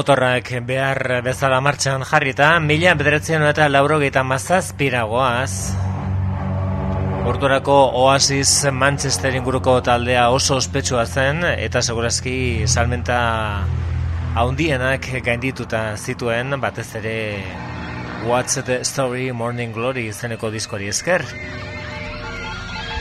Motorrak behar bezala martxan jarrita, mila bederatzen eta laurogeita mazazpiragoaz. Ordurako Oasis Manchester inguruko taldea oso ospetsua zen, eta segurazki salmenta haundienak gaindituta zituen, batez ere What's the Story Morning Glory izeneko diskori esker.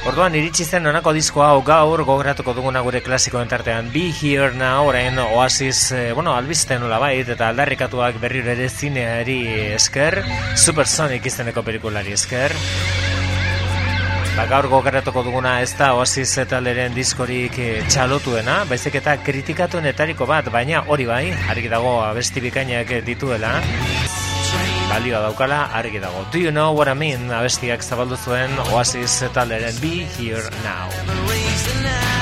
Orduan iritsi zen onako diskoa hau gaur gogoratuko duguna gure klasiko entartean Be Here Now orain Oasis eh, bueno, albizten nola bait eta aldarrikatuak berri ere zineari esker Supersonic izeneko pelikulari esker. Ba, Gaur gogoratuko duguna ez da Oasis eta leren diskorik eh, txalotuena Baizik eta kritikatuenetariko bat baina hori bai Argi dago abesti bikainak dituela balioa daukala argi dago. Do you know what I mean? Abestiak zabaldu zuen Oasis taleren Be Here Now.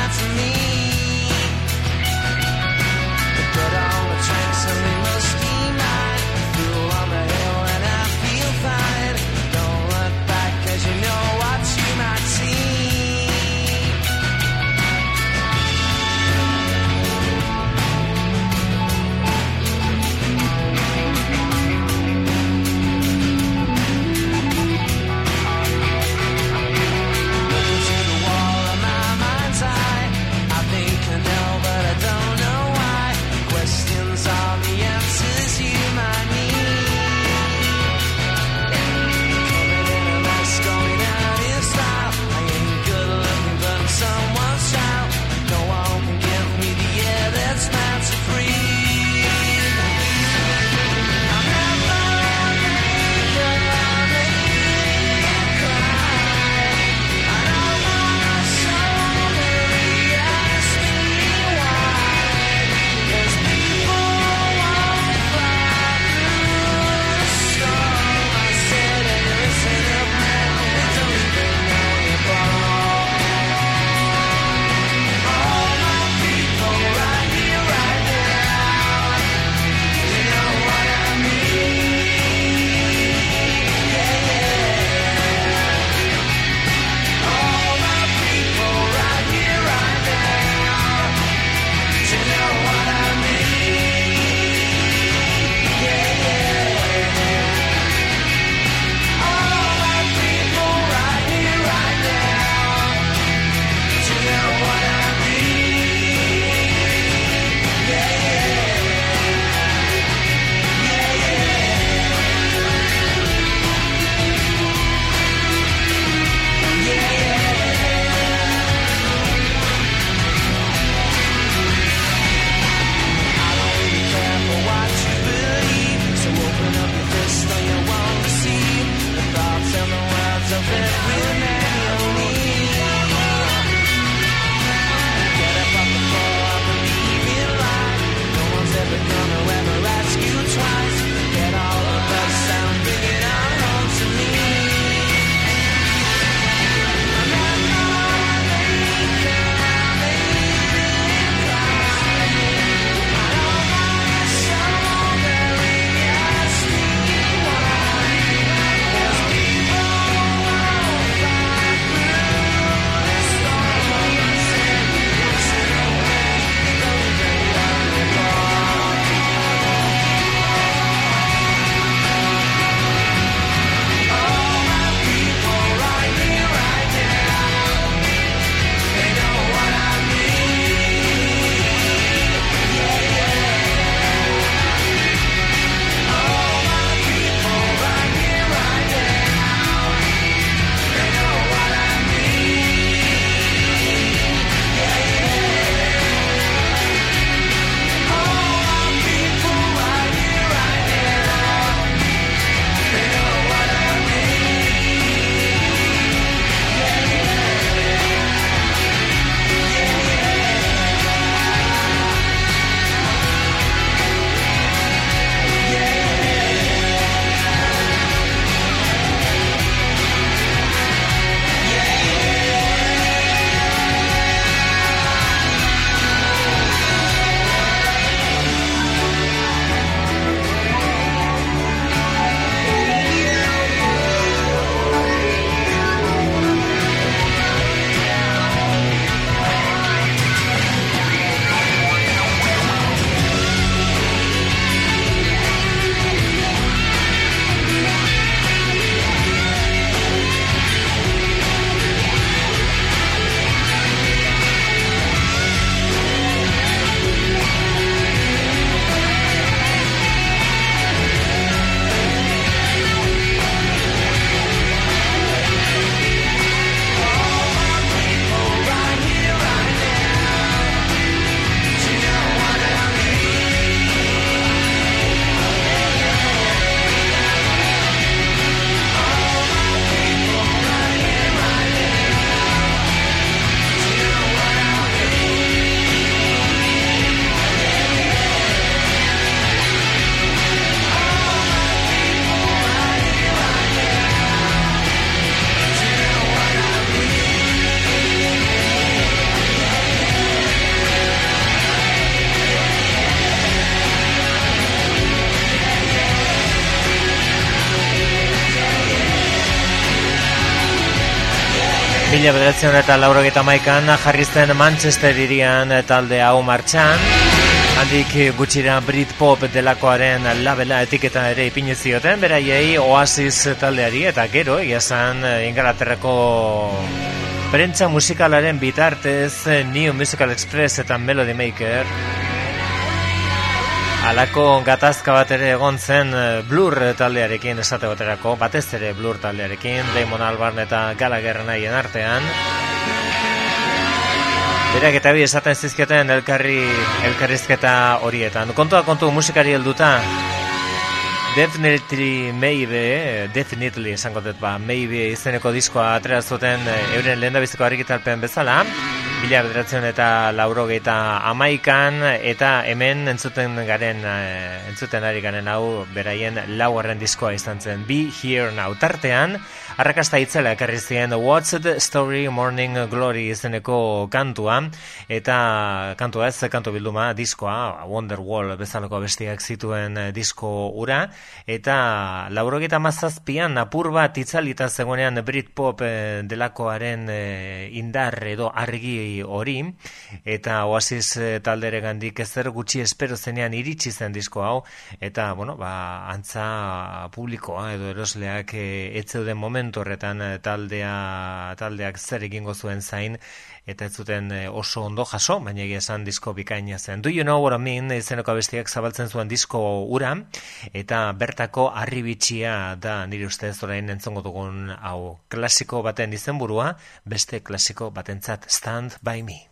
Mila bederatzen eta laurogeta maikan jarri Manchester irian talde hau martxan. Handik gutxira Britpop delakoaren labela etiketan ere ipinu zioten, beraiei Oasis taldeari eta gero, iazan Ingalaterrako prentza musikalaren bitartez New Musical Express eta Melody Maker Alako gatazka bat ere egon zen eh, Blur taldearekin esate baterako, batez ere Blur taldearekin, Damon Albarn eta Gallagher nahien artean. Berak eta bi esaten zizketen elkarri, elkarrizketa horietan. Kontua kontu musikari helduta, Definitely Maybe, Definitely esango dut ba, Maybe izeneko diskoa atera zuten eh, euren lehen biziko harrikitalpen bezala. Bila bederatzen eta laurogeita amaikan eta hemen entzuten garen eh, entzuten ari garen hau beraien laugarren diskoa izan zen Be Here Now tartean arrakasta itzela ekarri zien What's the Story Morning Glory izeneko kantua. Eta kantua ez kantu bilduma diskoa Wonderwall bezalako bestiak zituen eh, disko ura eta laurogeta mazazpian apur bat itzalita zegoenean Britpop eh, delakoaren eh, indar edo argi hori. Eta oasis taldere gandik ezer gutxi espero zenean iritsi zen disko hau. Eta bueno, ba, antza publikoa edo erosleak etzeuden momentu momentu horretan eh, taldea taldeak zer egingo zuen zain eta ez zuten eh, oso ondo jaso, baina egia esan disko bikaina zen. Do you know what I mean? Izeneko bestiak zabaltzen zuen disko ura eta bertako arribitxia da nire ustez orain entzongo dugun hau klasiko baten izenburua, beste klasiko batentzat stand by me.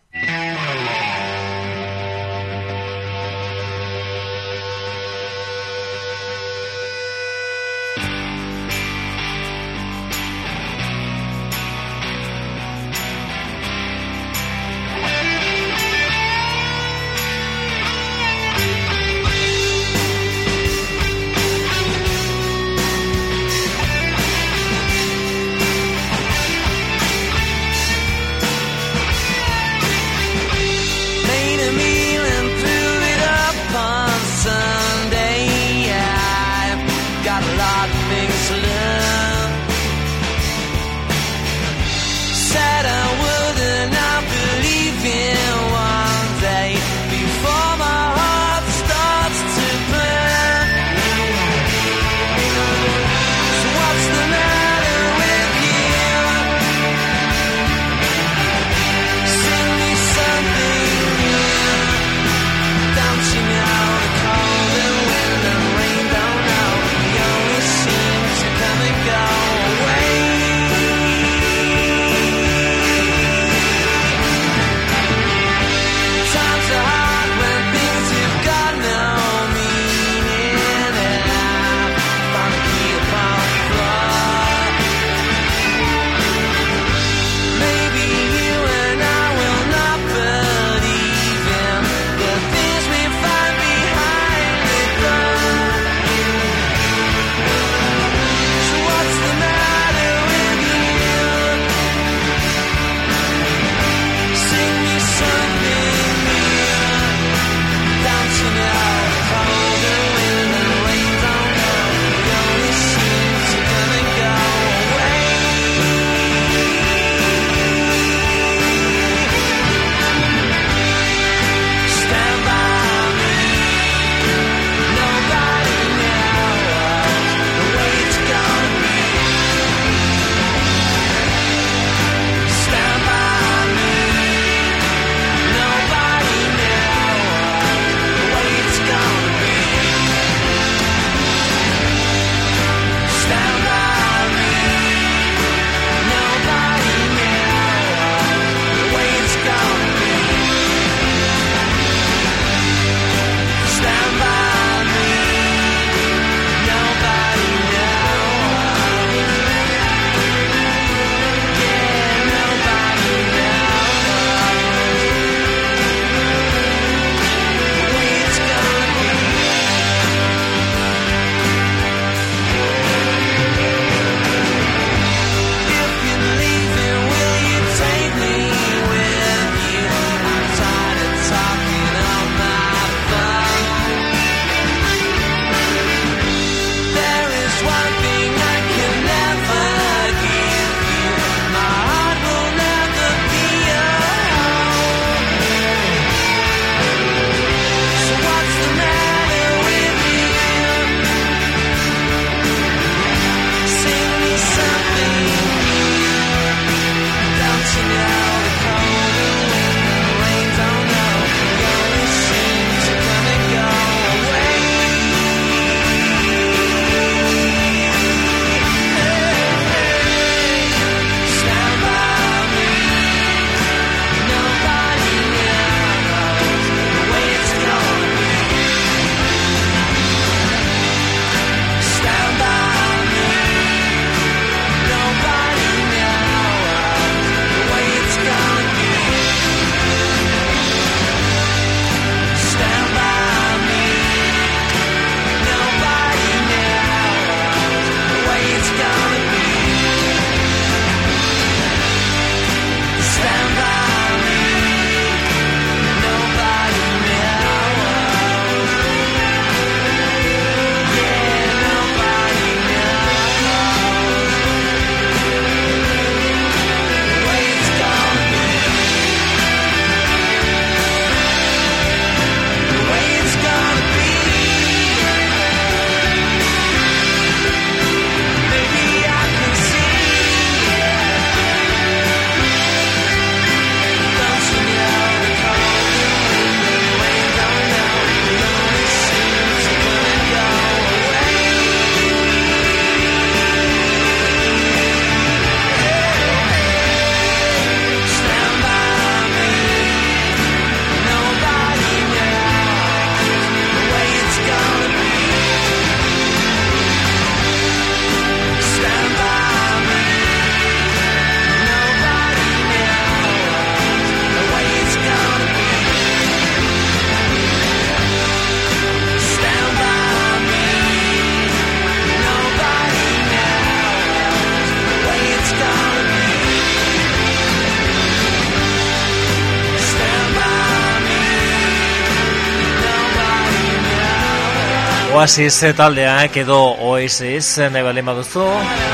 Oasis taldeak edo Oasis nahi baldin baduzu,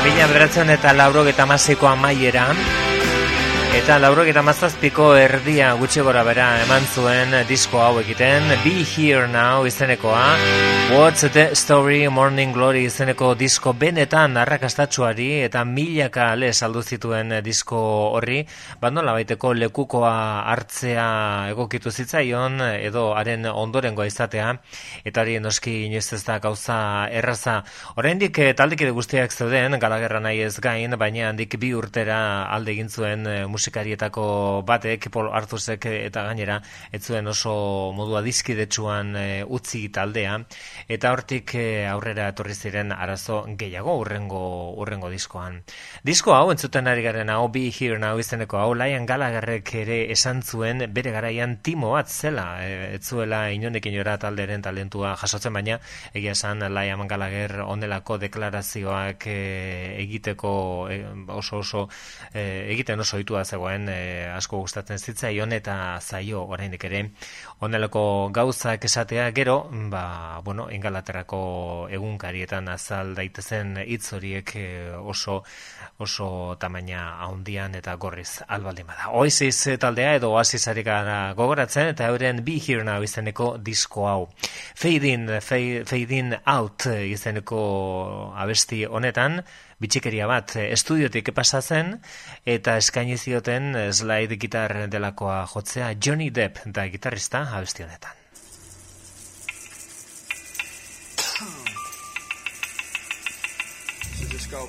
mila beratzen eta lauro eta maziko amaieran, Eta laurok eta mazazpiko erdia gutxi gora bera eman zuen disko hau egiten. Be Here Now izenekoa. What's the Story Morning Glory izeneko disko benetan arrakastatxuari eta milaka ale saldu zituen disko horri. Bandola baiteko lekukoa hartzea egokitu zitzaion edo haren ondorengoa izatea. Eta hori noski inoiz ez da gauza erraza. Oraindik eh, taldekide guztiak zeuden galagerra nahi ez gain baina handik bi urtera alde egin zuen eh, musikarietako batek, Paul Arthusek eta gainera, ez zuen oso modua dizkidetsuan e, utzi taldea, eta hortik e, aurrera etorri ziren arazo gehiago urrengo, urrengo diskoan. Disko hau, entzuten ari garen hau, Be Here Now izeneko hau, Lion Gallagherrek ere esan zuen bere garaian timo bat zela, e, ez zuela inora talderen talentua jasotzen baina, egia esan Lion Gallagher onelako deklarazioak e, egiteko oso oso egiten oso itua zegoen e, asko gustatzen zitzaion eta zaio oraindik ere. Onelako gauzak esatea gero ba bueno Ingalaterrako egunkarietan azal daitezen hitz horiek e, oso oso tamaina haundian eta gorriz albaldi bada. Oasis taldea edo Oasis gara gogoratzen eta euren Be Here Now izeneko disko hau. Fade in, fade, in Out izeneko abesti honetan, bitxikeria bat estudiotik pasa zen eta eskaini zioten slide gitar delakoa jotzea Johnny Depp da gitarrista abesti honetan. So just go.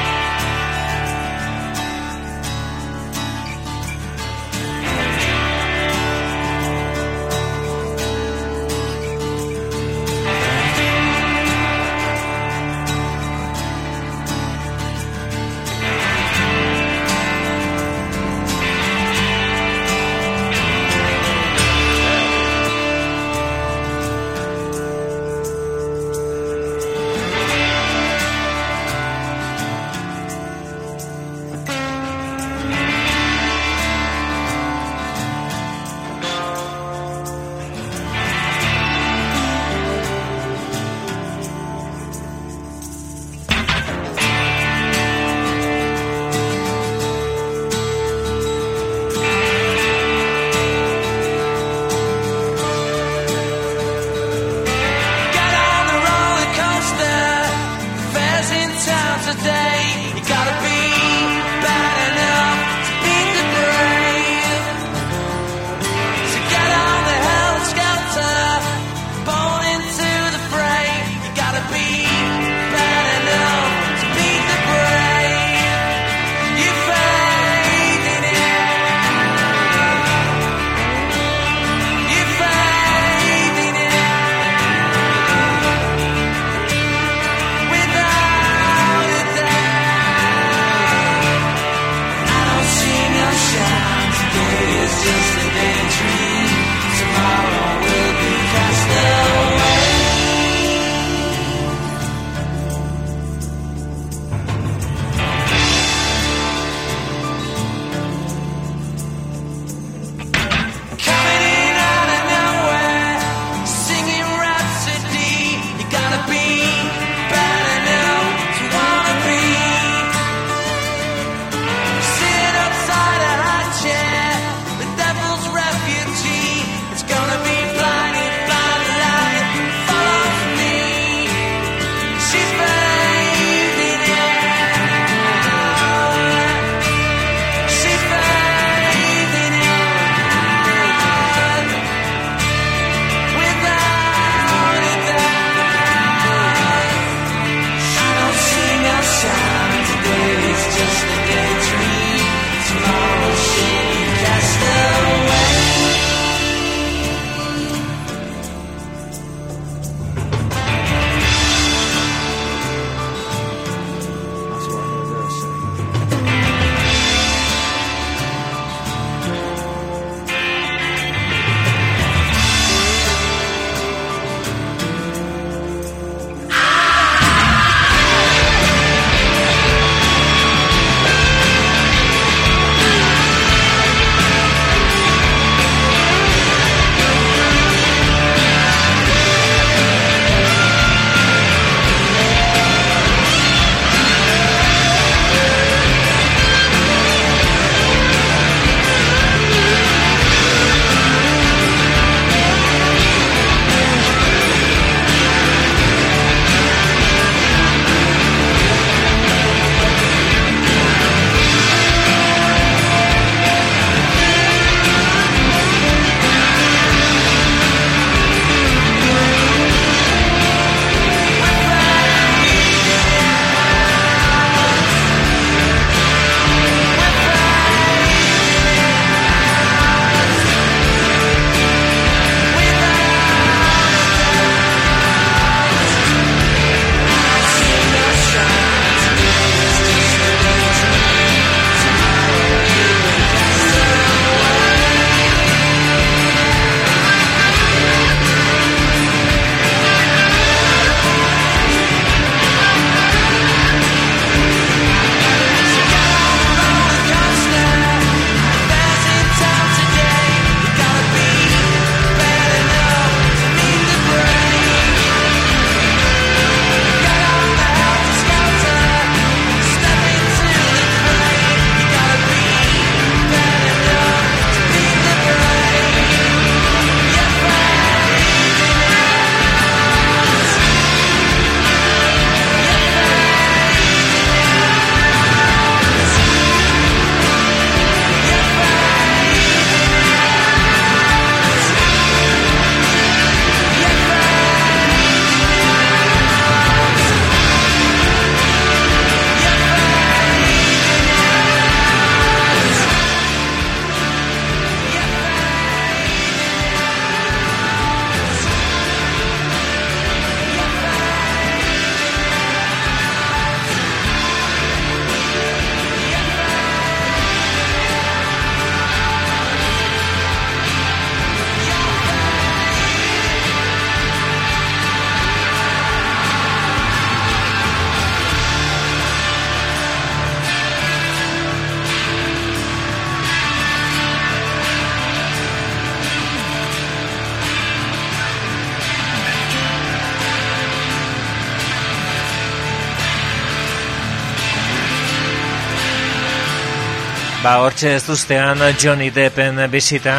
Hortxe ez duztean Johnny Deppen bisita.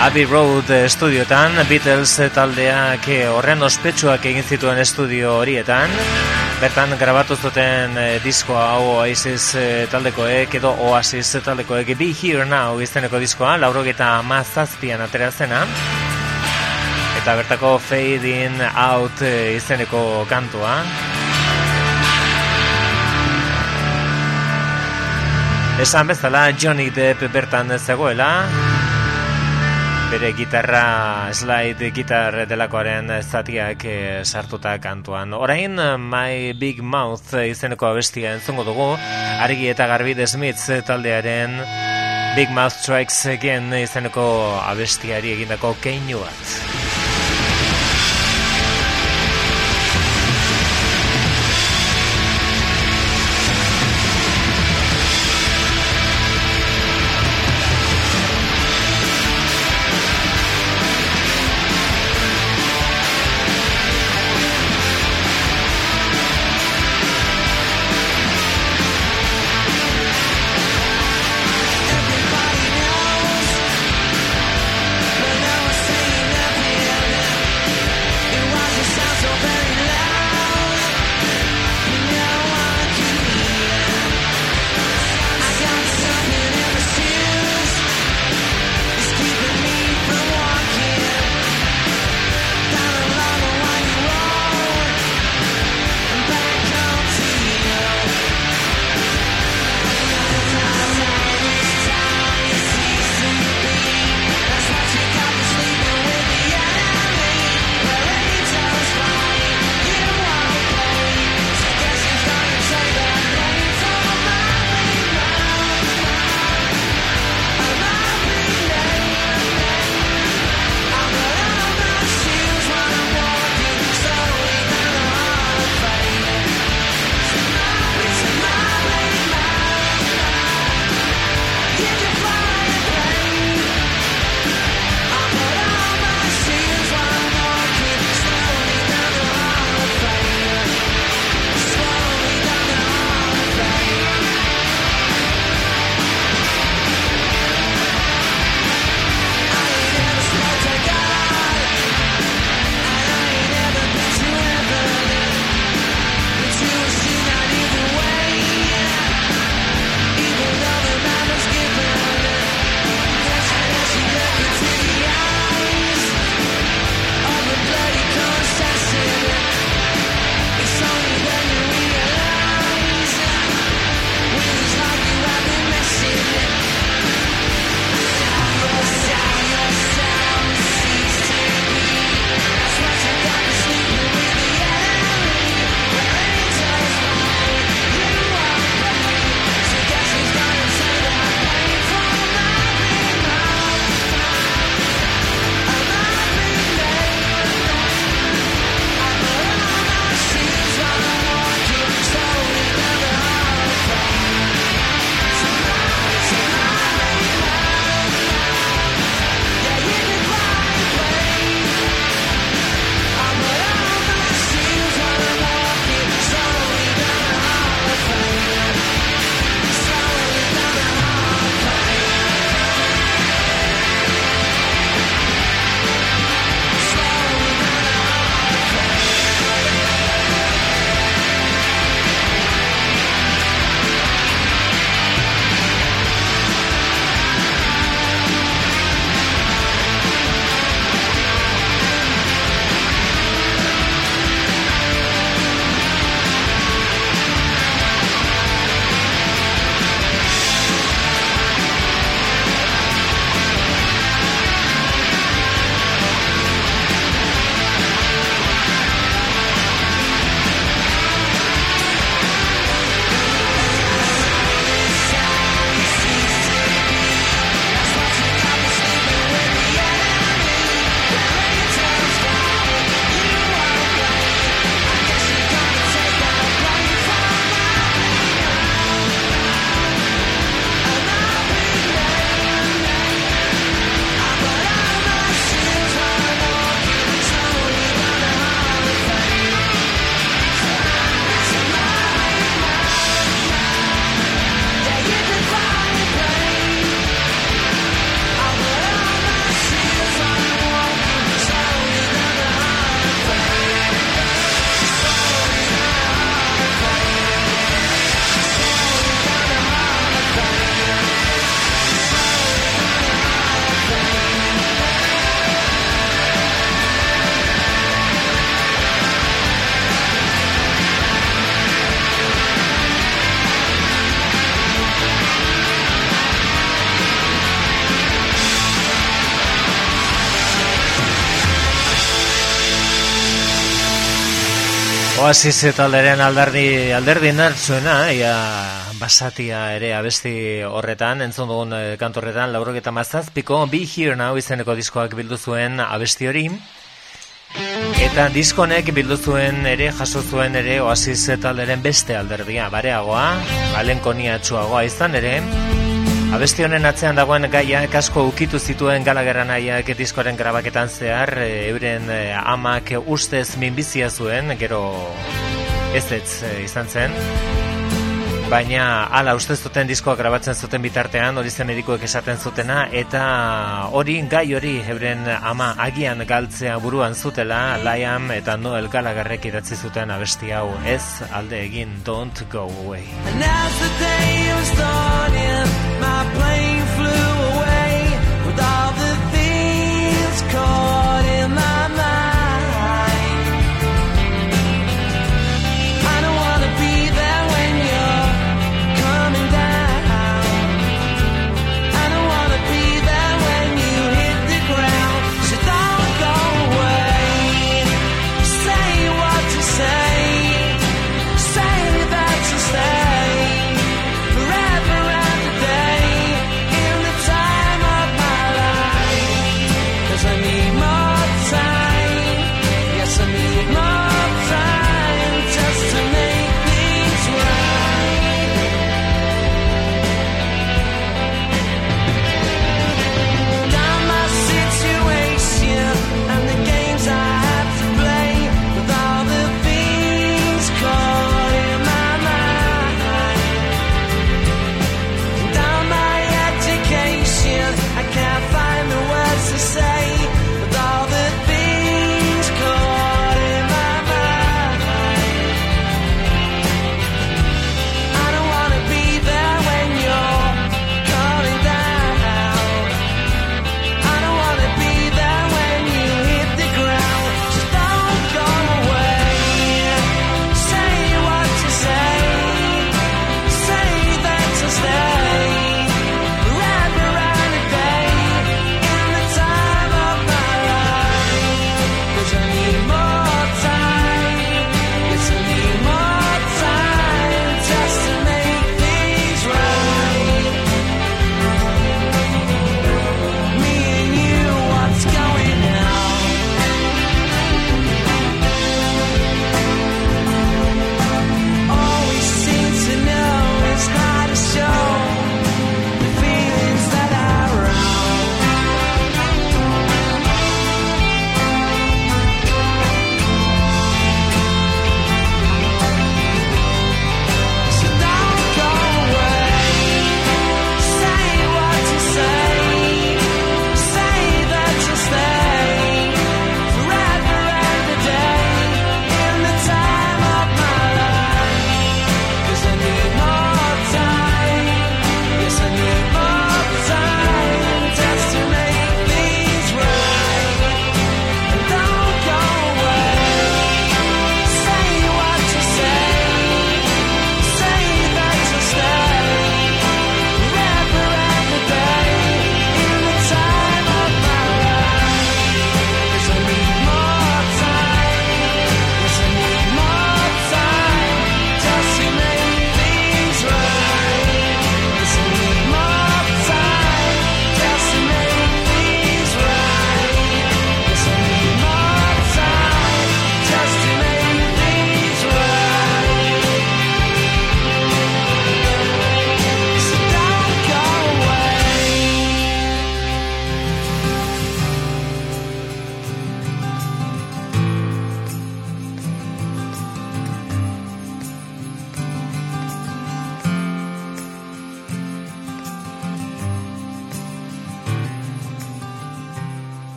Abbey Road estudiotan Beatles taldeak horren ospetsuak egin zituen estudio horietan. Bertan grabatu zuten e, diskoa hau Oasis e, taldekoek edo Oasis taldekoek Be Here Now izteneko diskoa laurogeta mazazpian atera zena. Eta bertako Fade In Out e, izeneko kantua Esan bezala Johnny Depp bertan zegoela. Bere gitarra slide gitar delakoaren zatiak eh, sartuta kantuan. Orain My Big Mouth izeneko abestia entzongo dugu. Argi eta garbi Smith taldearen Big Mouth Strikes Again izeneko abestiari egindako keinu bat Oasis talderen alderdi alderdi nartzuena, ia basatia ere abesti horretan, entzun dugun e, kantorretan, laurok eta mazazpiko, Be Here Now izeneko diskoak bildu zuen abesti hori. Eta diskonek bildu zuen ere, jaso zuen ere, Oasis talderen beste alderdia, bareagoa, alenkonia txuagoa izan ere, Abesti honen atzean dagoen gaia asko ukitu zituen galageran aiak diskoaren grabaketan zehar, e, euren e, amak ustez minbizia zuen, gero ez ez e, izan zen. Baina ala ustez zuten diskoa grabatzen zuten bitartean, hori zen medikoek esaten zutena, eta hori gai hori euren ama agian galtzea buruan zutela, Liam eta Noel Galagarrek idatzi zuten abesti hau, ez alde egin Don't Go Away. And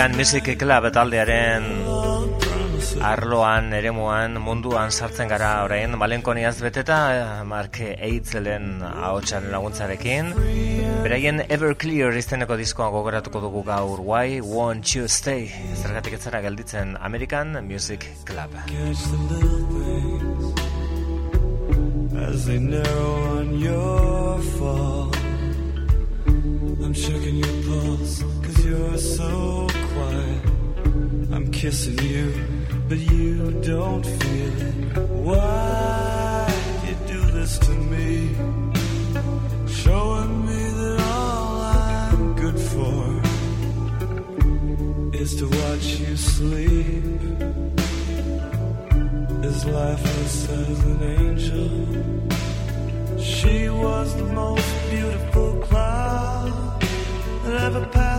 American Music Club taldearen arloan, eremuan, munduan sartzen gara orain, malenkoniaz beteta, Mark Eitzelen ahotsan laguntzarekin. Beraien Everclear izteneko diskoa gogoratuko dugu gaur, Why Won't You Stay? Zergatik etzara gelditzen American Music Club. As they narrow on your fall I'm checking your pulse you're so quiet I'm kissing you but you don't feel it. Why you do this to me? Showing me that all I'm good for is to watch you sleep. As lifeless as an angel, she was the most beautiful cloud that ever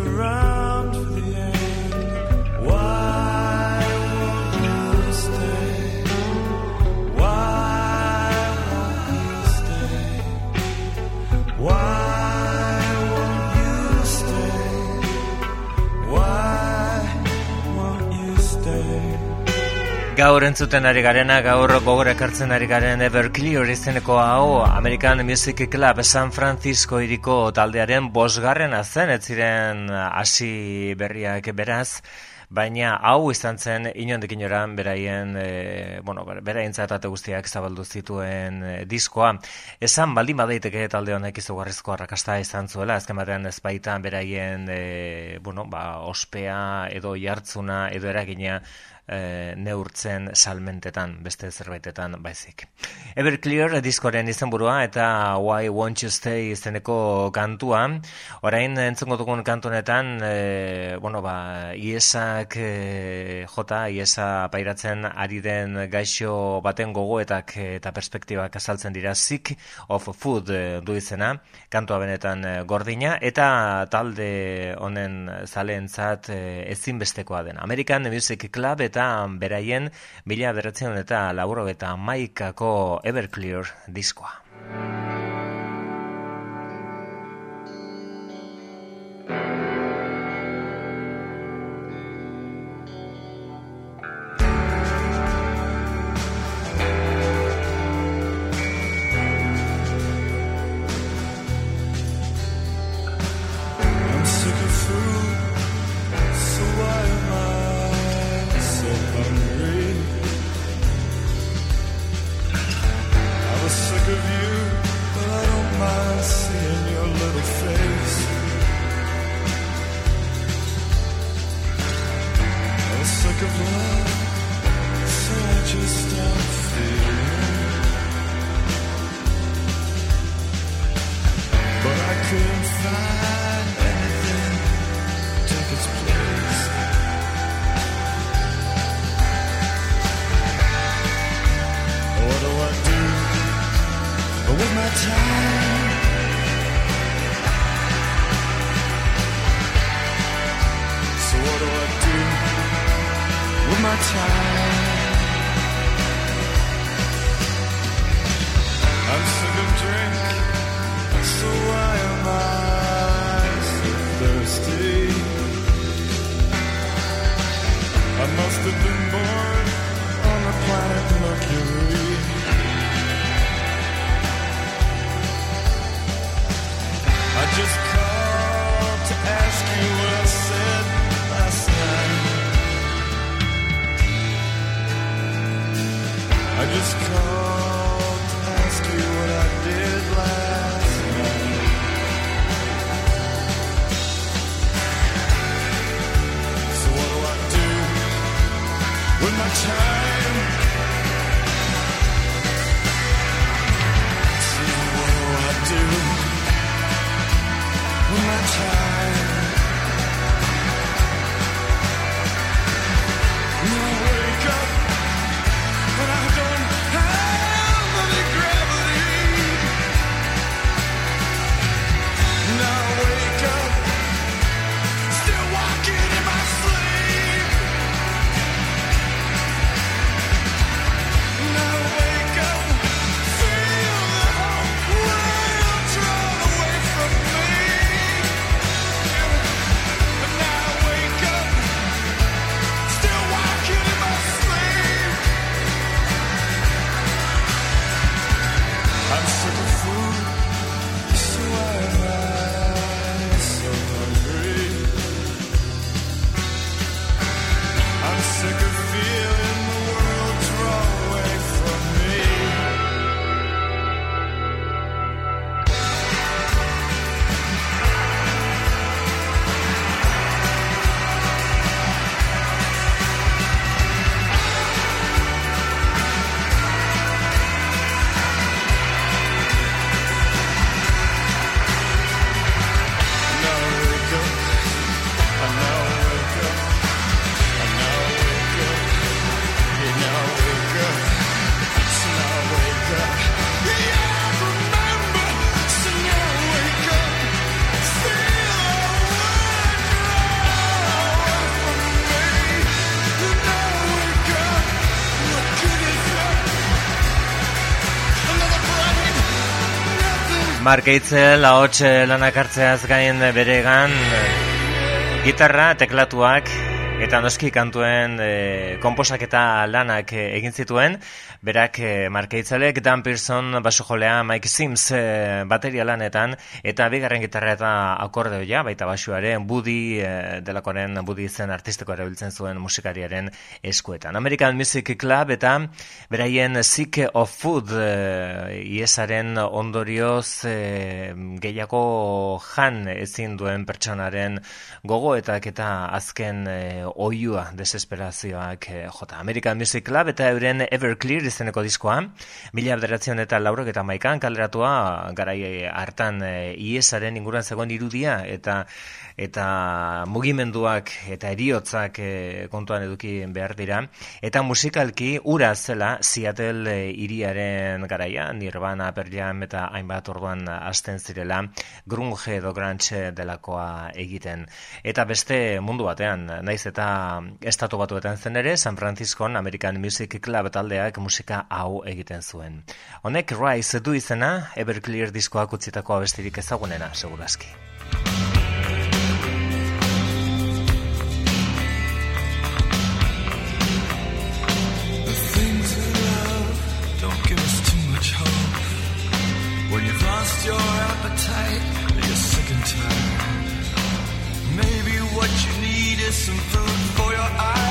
around. Gaur entzuten ari garena, gaur gogor ekartzen ari garen Everclear izeneko hau American Music Club San Francisco iriko taldearen bosgarren azen, ez ziren hasi berriak beraz, baina hau izan zen inondik inoran beraien, e, bueno, beraien zatate guztiak zabaldu zituen e, diskoa. Esan baldin badaiteke talde honek izugarrizko arrakasta izan zuela, azken batean ez baita beraien, e, bueno, ba, ospea edo jartzuna edo eragina e, neurtzen salmentetan, beste zerbaitetan baizik. Everclear diskoren izenburua eta Why Won't You Stay izeneko kantua. Orain entzungo dugun kantunetan, e, bueno, ba, iesak e, jota, iesa pairatzen ari den gaixo baten gogoetak eta perspektibak azaltzen dira Sick of Food du izena, kantua benetan gordina, eta talde honen zaleentzat ezinbestekoa den. American Music Club eta eta beraien mila beratzen eta laburo eta maikako Everclear diskoa. Mark Eitzel, ahots eh, lanak hartzeaz gain beregan, eh, gitarra, teklatuak, eta noski kantuen e, komposaketa lanak eh, egin zituen, berak e, Mark Eitzelek, Dan Pearson, basujolea, Mike Sims e, bateria lanetan, eta bigarren gitarra eta akordeoia, baita basuaren, Budi e, delakoren, Budi zen artistiko erabiltzen zuen musikariaren eskuetan. American Music Club eta beraien Sick of Food e, iesaren ondorioz e, gehiago jan ezin duen pertsonaren gogoetak eta azken e, oiua desesperazioak e, jota. American Music Club eta euren Everclear izeneko diskoa, mila bederatzen eta laurok eta maikan kaleratua garai hartan e, iesaren inguruan zegoen irudia eta eta mugimenduak eta eriotzak e, kontuan eduki behar dira. Eta musikalki ura zela Seattle e, iriaren garaia Nirvana, Pearl Jam eta hainbat orduan hasten zirela grunge edo grunge delakoa egiten. Eta beste mundu batean naiz eta estatu batuetan zen ere San Franciscoan American Music Club taldeak musika hau egiten zuen. Honek Rise du izena Everclear diskoak utzitako abestirik ezagunena segurazki your appetite, you're sick and tired. Maybe what you need is some food for your eyes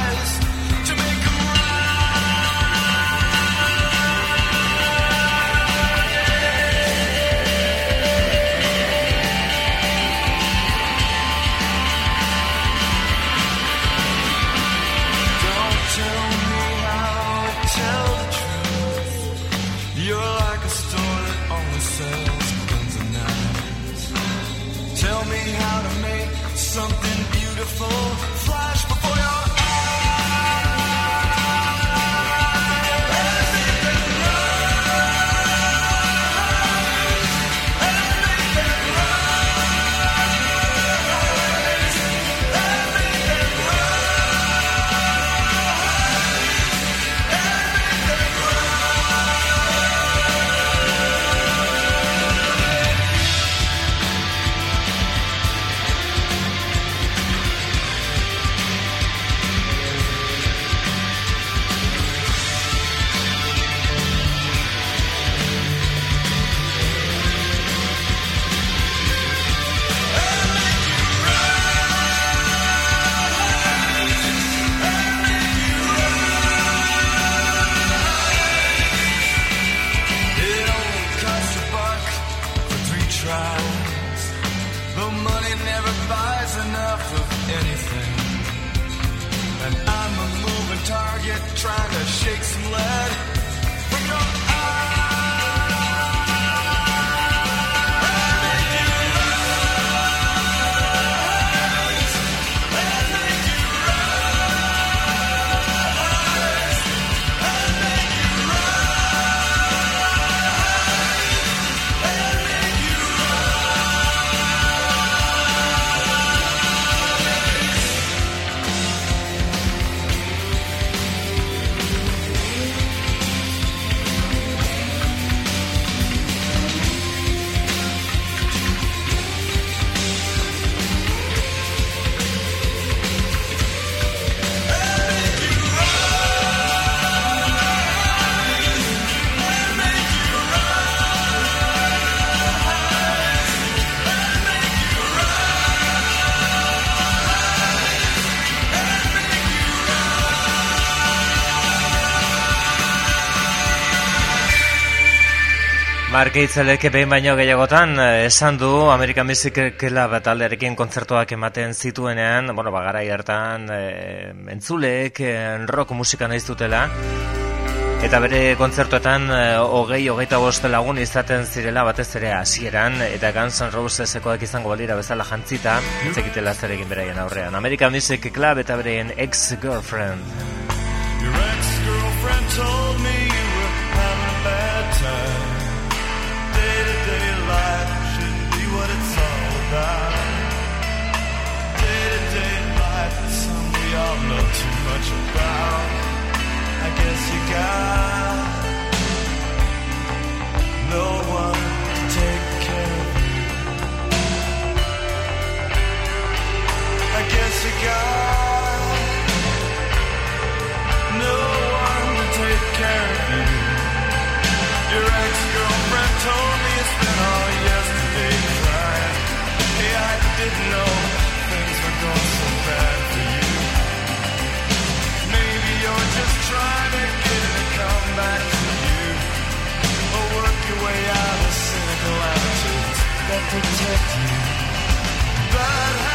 Mark Eitzelek behin baino gehiagotan eh, esan du American Music Club taldearekin kontzertuak ematen zituenean, bueno, bagara hartan e, entzuleek eh, rock musika nahiz dutela, Eta bere kontzertuetan hogei, hogeita bost lagun izaten zirela batez ere hasieran eta Guns N' Rosesekoak izango balira bezala jantzita, ez egitela zer egin beraien aurrean. American Music Club eta bereien ex-girlfriend. Your ex-girlfriend told me care of you. I guess you got no one to take care of you. Your ex-girlfriend told me you spent all yesterday that protect you. Bad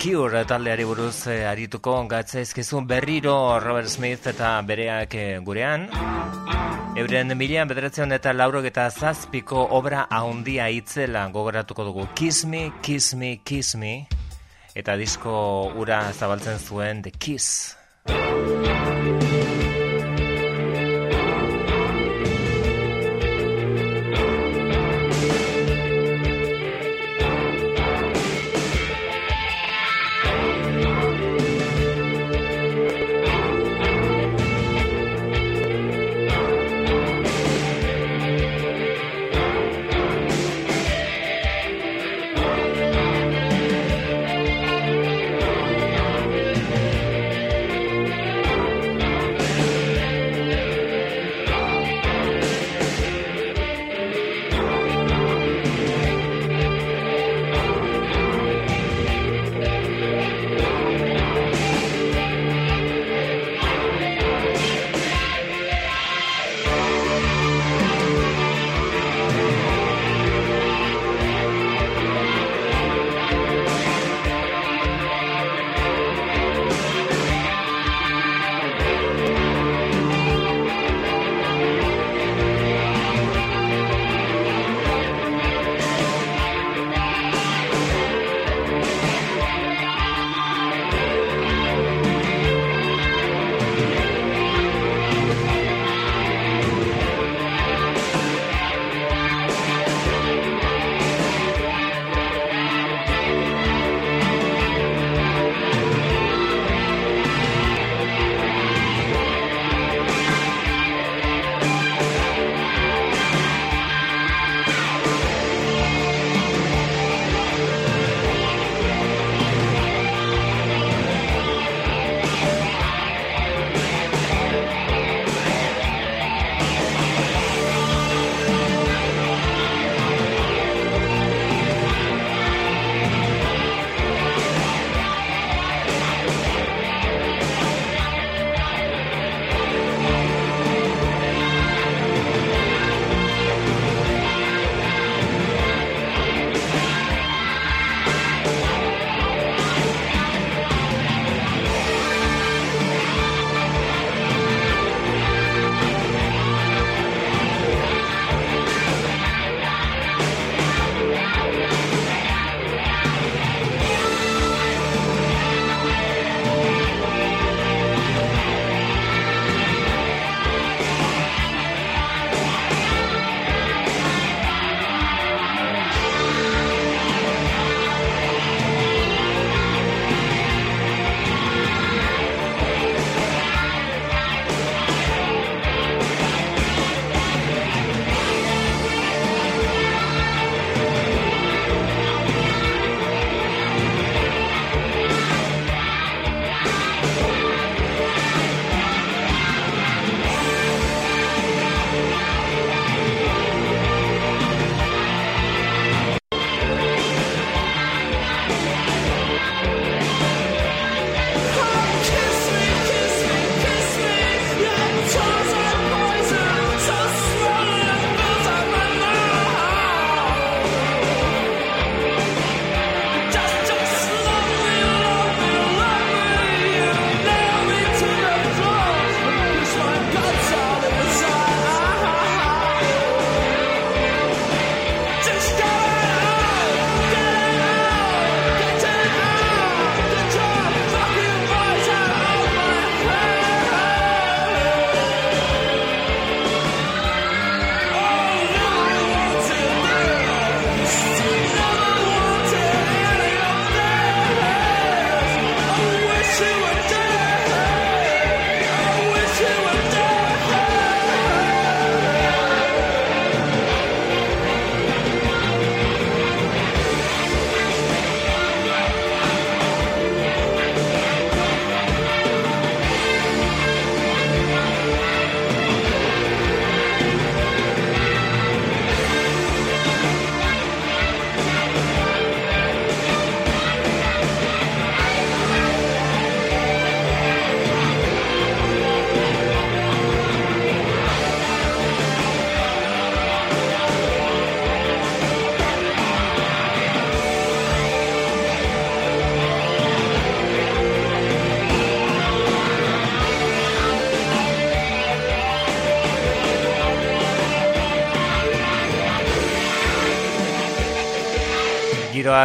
Cure taldeari buruz eh, arituko gatzaizkizun berriro Robert Smith eta bereak eh, gurean. Euren milian bederatzen eta laurok eta zazpiko obra haundia itzela gogoratuko dugu. Kiss me, kiss me, kiss me. Eta disko ura zabaltzen zuen The Kiss.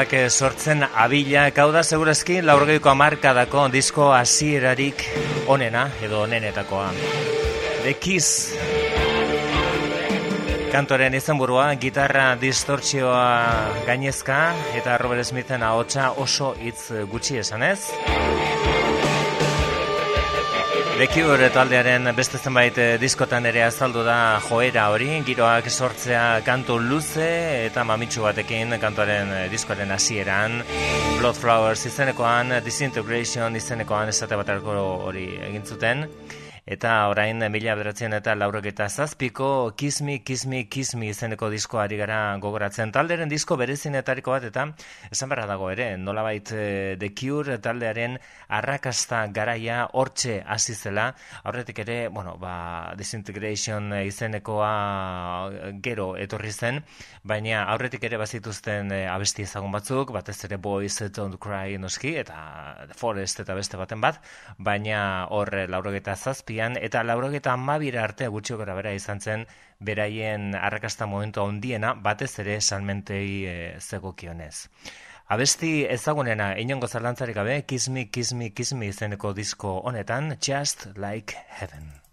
Giroak eh, sortzen abilak, hau da segurazki laurgeiko amarkadako disko hasierarik onena edo onenetakoa. The Kiss kantoren izenburua, gitarra distortzioa gainezka eta Robert Smithen ahotsa oso hitz gutxi esanez. Cure taldearen beste zenbait eh, diskotan ere azaldu da joera hori, giroak sortzea kantu luze eta mamitsu batekin kantuaren eh, diskoaren hasieran Blood Flowers izenekoan, Disintegration izenekoan esate batarko hori egin zuten. Eta orain mila bederatzen eta laurok eta zazpiko Kismi, Kismi, Kismi izeneko diskoari gara gogoratzen. Talderen disko berezinetariko bat eta esan berra dago ere, nolabait eh, The Cure taldearen arrakasta garaia hortxe hasi zela. Aurretik ere, bueno, ba, Disintegration izenekoa gero etorri zen, baina aurretik ere bazituzten eh, abesti ezagun batzuk, batez ere Boys Don't Cry noski, eta The Forest eta beste baten bat, baina hor laurok eta zazpi zazpian, eta laurogeta amabira arte gutxio gara bera izan zen beraien arrakasta momentu handiena batez ere salmentei e, zegokionez. Abesti ezagunena inongo zalantzarik gabe, Kiss Me, Kiss Me, Kiss Me izeneko disko honetan, Just Like Heaven.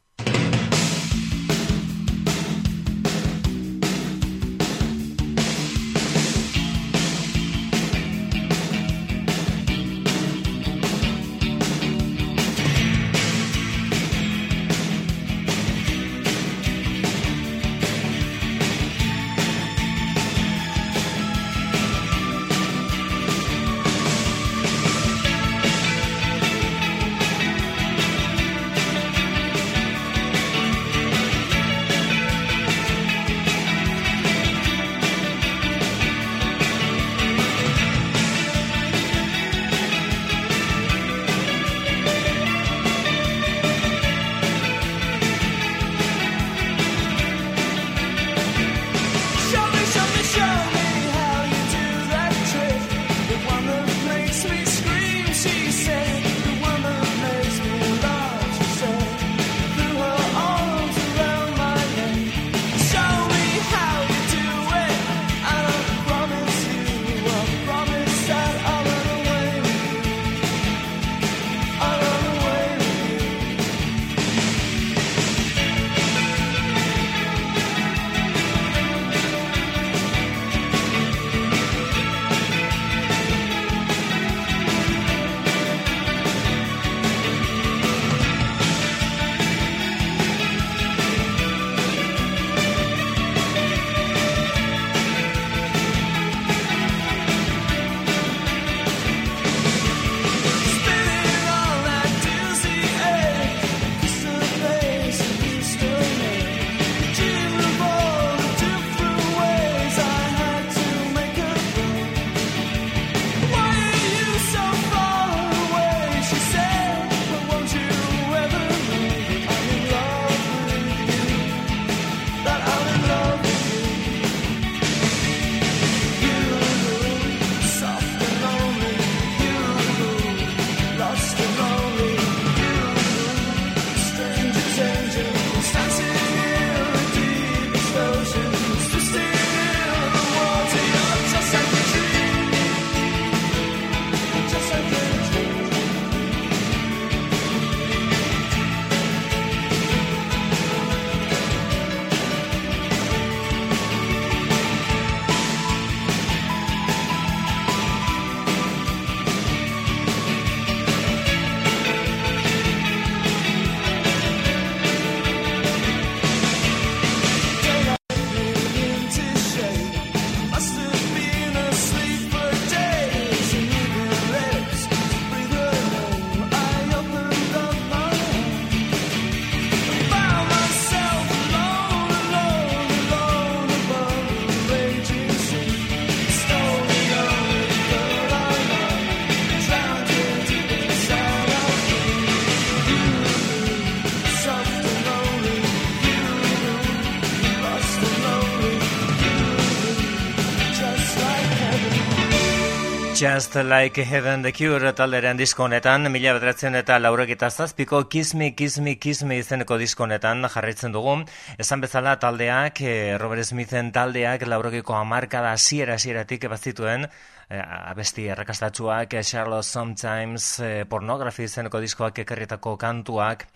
Just Like Heaven The Cure taldearen disko honetan, mila bederatzen eta laurek zazpiko Kiss Me, Kiss Me, Kiss Me izeneko disko honetan jarraitzen dugu. Esan bezala taldeak, eh, Robert Smithen taldeak laurogeko amarkada hasiera hasieratik bazituen eh, abesti errakastatsuak, eh, Charlotte Sometimes, pornografi izeneko diskoak ekarritako kantuak,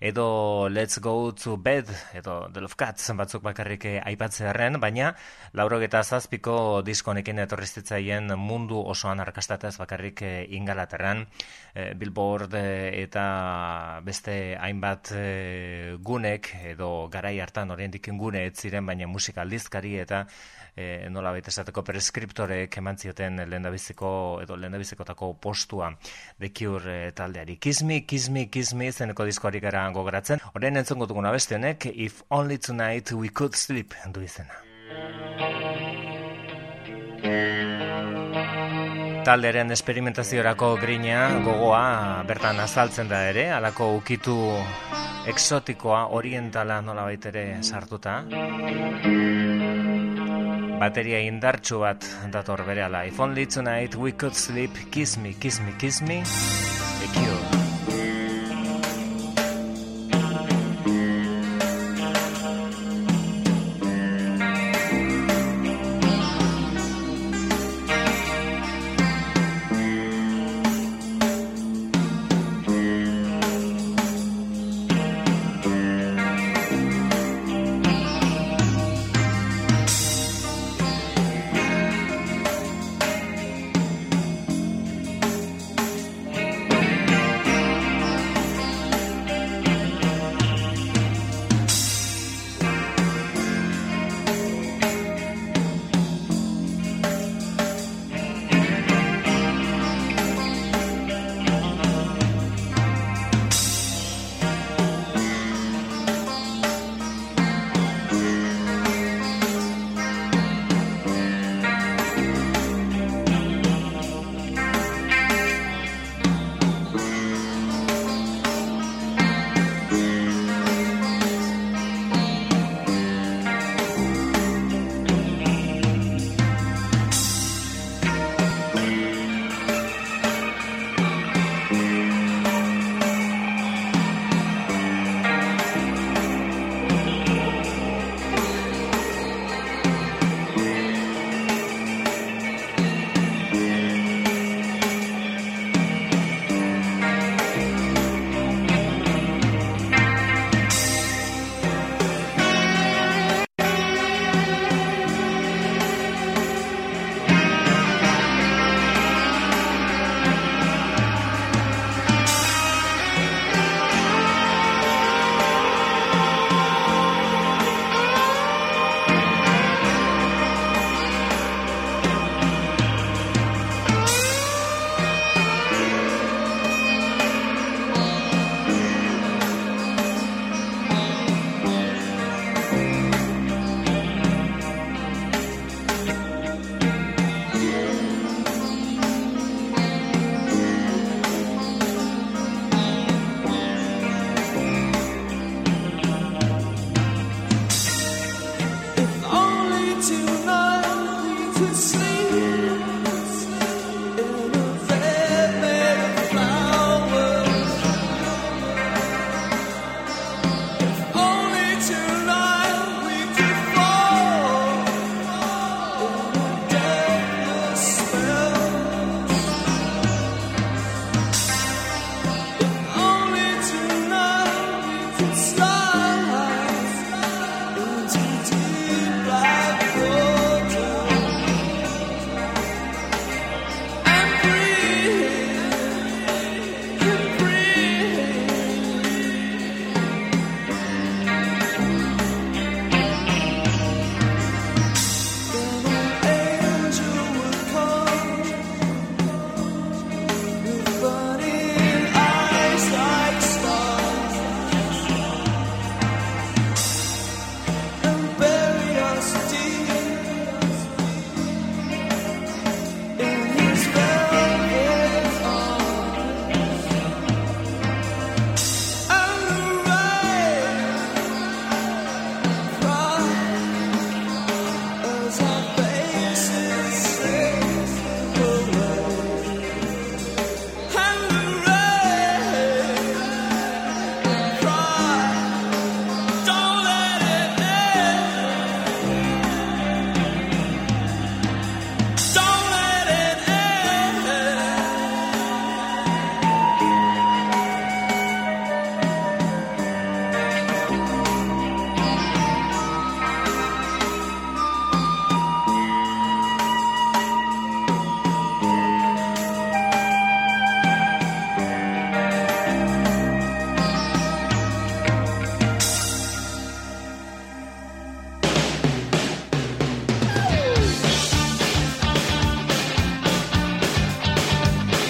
edo Let's Go to Bed, edo The Love Cats batzuk bakarrik eh, aipatzearen, baina laurogeta zazpiko disko honekin etorri zitzaien mundu osoan arkastatez bakarrik eh, ingalaterran, eh, Billboard eta beste hainbat gunek, edo garai hartan oraindik gune ez ziren, baina musika aldizkari eta e, nola baita esateko preskriptorek eman zioten lehendabiziko edo lehendabizikotako postua The Cure taldeari. Kismi, kismi, kismi zeneko diskoari gara gogoratzen. Horren entzongo duguna beste honek, If Only Tonight We Could Sleep du izena. Talderen esperimentaziorako grina gogoa bertan azaltzen da ere, alako ukitu exotikoa, orientala nola ere sartuta. Bateria indartsu bat dator bere ala. If only tonight we could sleep, kiss me, kiss me, kiss me, The Cure.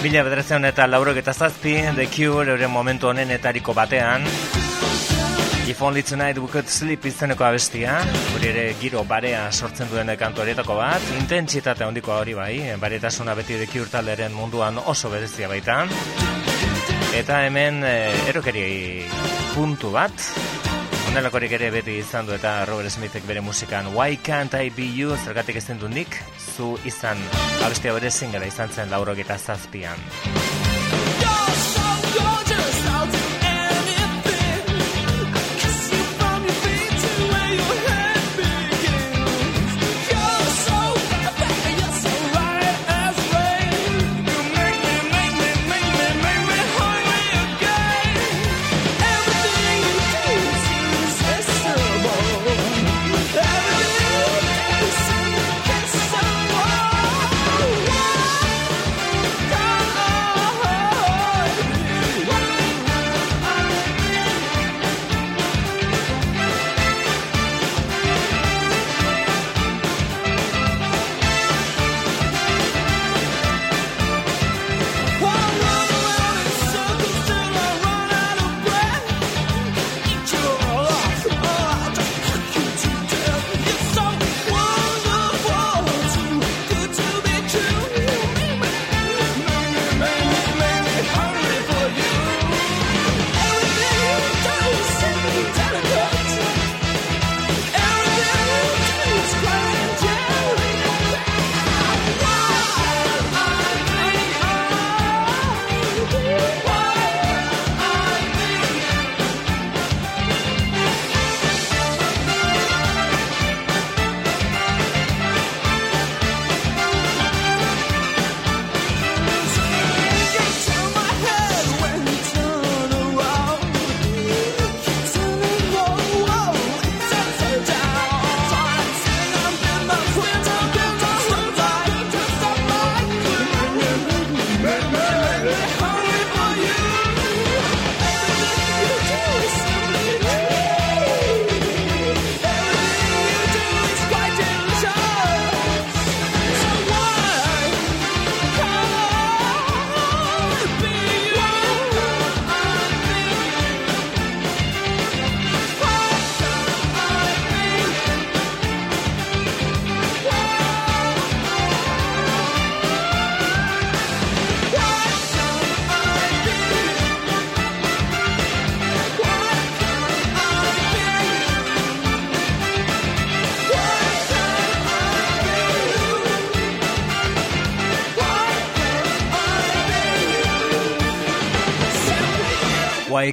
Mila bederatzen eta laurok eta zazpi, The Cure euren momentu honenetariko batean. If only tonight we could sleep izeneko abestia, hori ere giro barea sortzen duen kantu horietako bat, intentsitate handiko hori bai, baretasuna beti The Cure talderen munduan oso berezia baita. Eta hemen eh, erokeri puntu bat, Honelakorik ere beti izan du eta Robert Smithek bere musikan Why Can't I Be You zergatik ezin du nik zu izan abestia bere zingela izan zen laurogeta zazpian.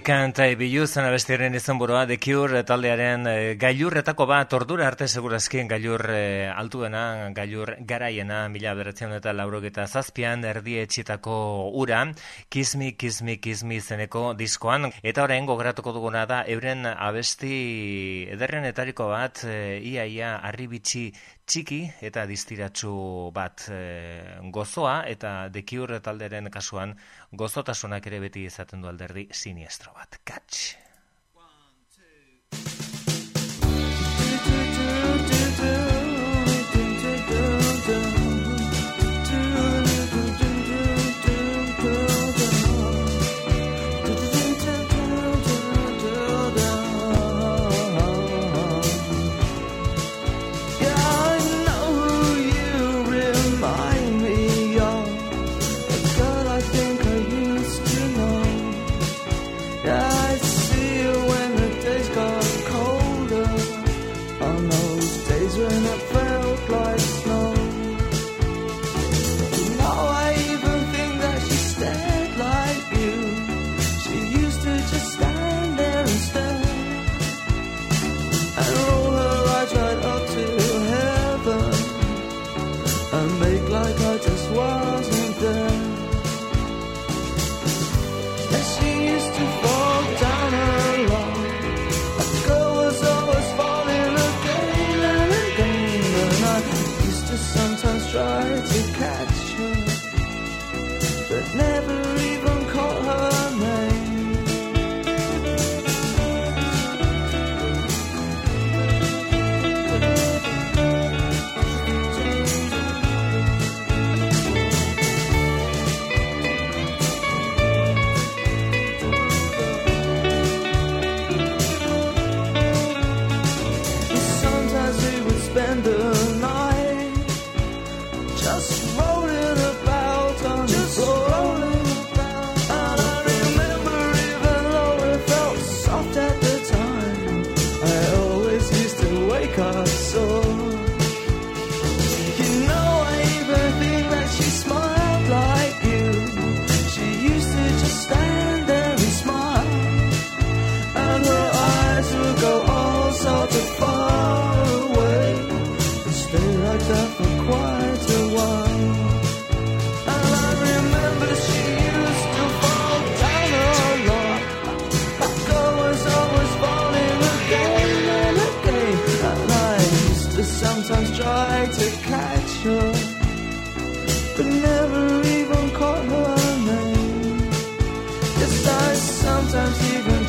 Can't I Be You zen abestiaren The Cure taldearen e, gailurretako bat ordura arte segurazkien gailur e, altuena, gailur garaiena mila beratzen eta laurogeta zazpian erdi etxitako ura Kiss Me, Kiss Me, izeneko diskoan. Eta orain gogratuko duguna da euren abesti ederren etariko bat e, ia ia arribitsi txiki eta distiratsu bat e, gozoa eta Cure talderen kasuan gozotasunak ere beti izaten du alderdi siniestro bat. Catch! Yeah,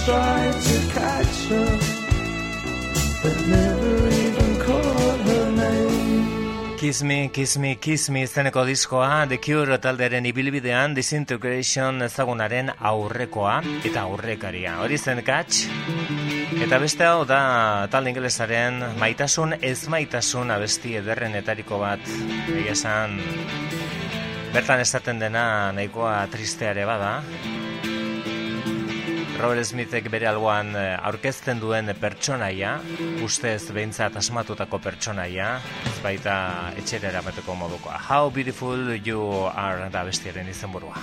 tried to catch her, but never even called her name. Kiss Me, Kiss Me, Kiss Me izeneko diskoa, The Cure taldearen ibilbidean, Disintegration ezagunaren aurrekoa eta aurrekaria. Hori zen katz? Eta beste hau da talde ingelesaren maitasun ez maitasun abesti ederrenetariko bat. Egia esan, bertan esaten dena nahikoa tristeare bada, Robert Smithek bere alboan eh, aurkezten duen pertsonaia, ustez behintzat asmatutako pertsonaia, ez baita etxera eramateko modukoa. How beautiful you are da bestiaren izenburua.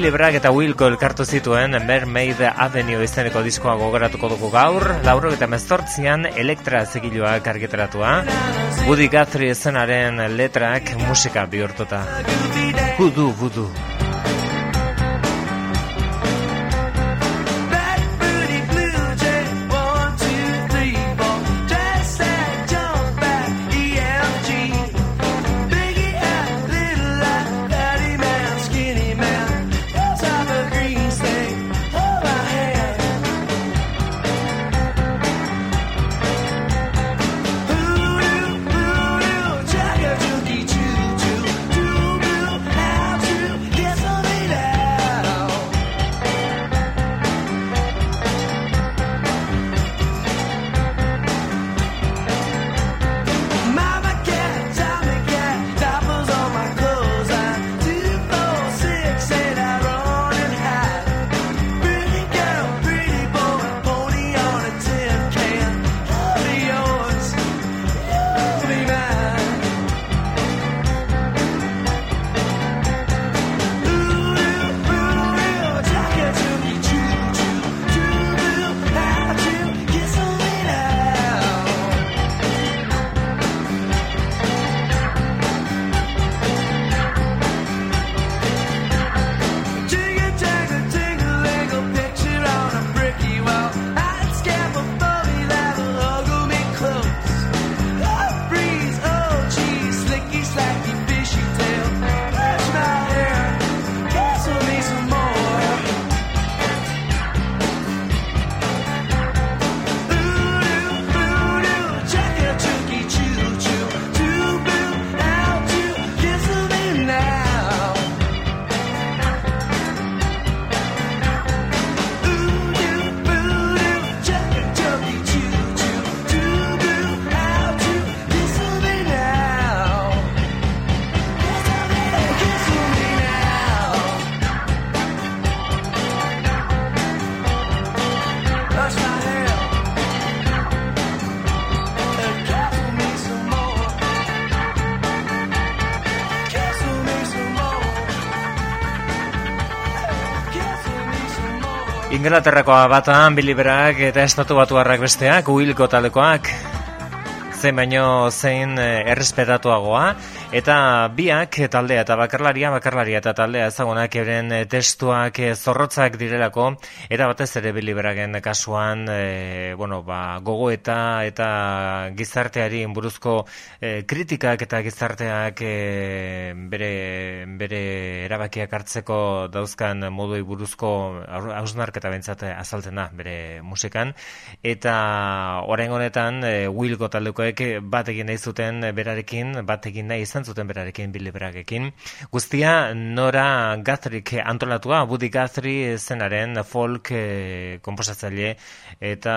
Billy Bragg eta Wilco elkartu zituen Mermaid Avenue izeneko diskoa gogoratuko dugu gaur, lauro eta mezortzian Elektra zigiluak argitaratua, Woody Guthrie zenaren letrak musika bihurtuta. Voodoo, voodoo. Inglaterrakoa batan Billy Bragg eta estatu batuarrak besteak, Wilco taldekoak, zein baino zein eh, errespetatuagoa, eta biak taldea eta bakarlaria, bakarlaria eta taldea ezagunak euren eh, testuak eh, zorrotzak direlako, eta batez ere Billy kasuan, e, bueno, ba, gogo eta eta gizarteari buruzko e, kritikak eta gizarteak e, bere, bere erabakiak hartzeko dauzkan moduei buruzko hausnarketa bentsat azaltzen da bere musikan, eta orain honetan e, Wilco taldekoek bat egin nahi zuten berarekin, bat egin nahi izan zuten berarekin Billy Braggekin. Guztia Nora Guthrie antolatua, Woody Guthrie zenaren folk e, komposatzaile eta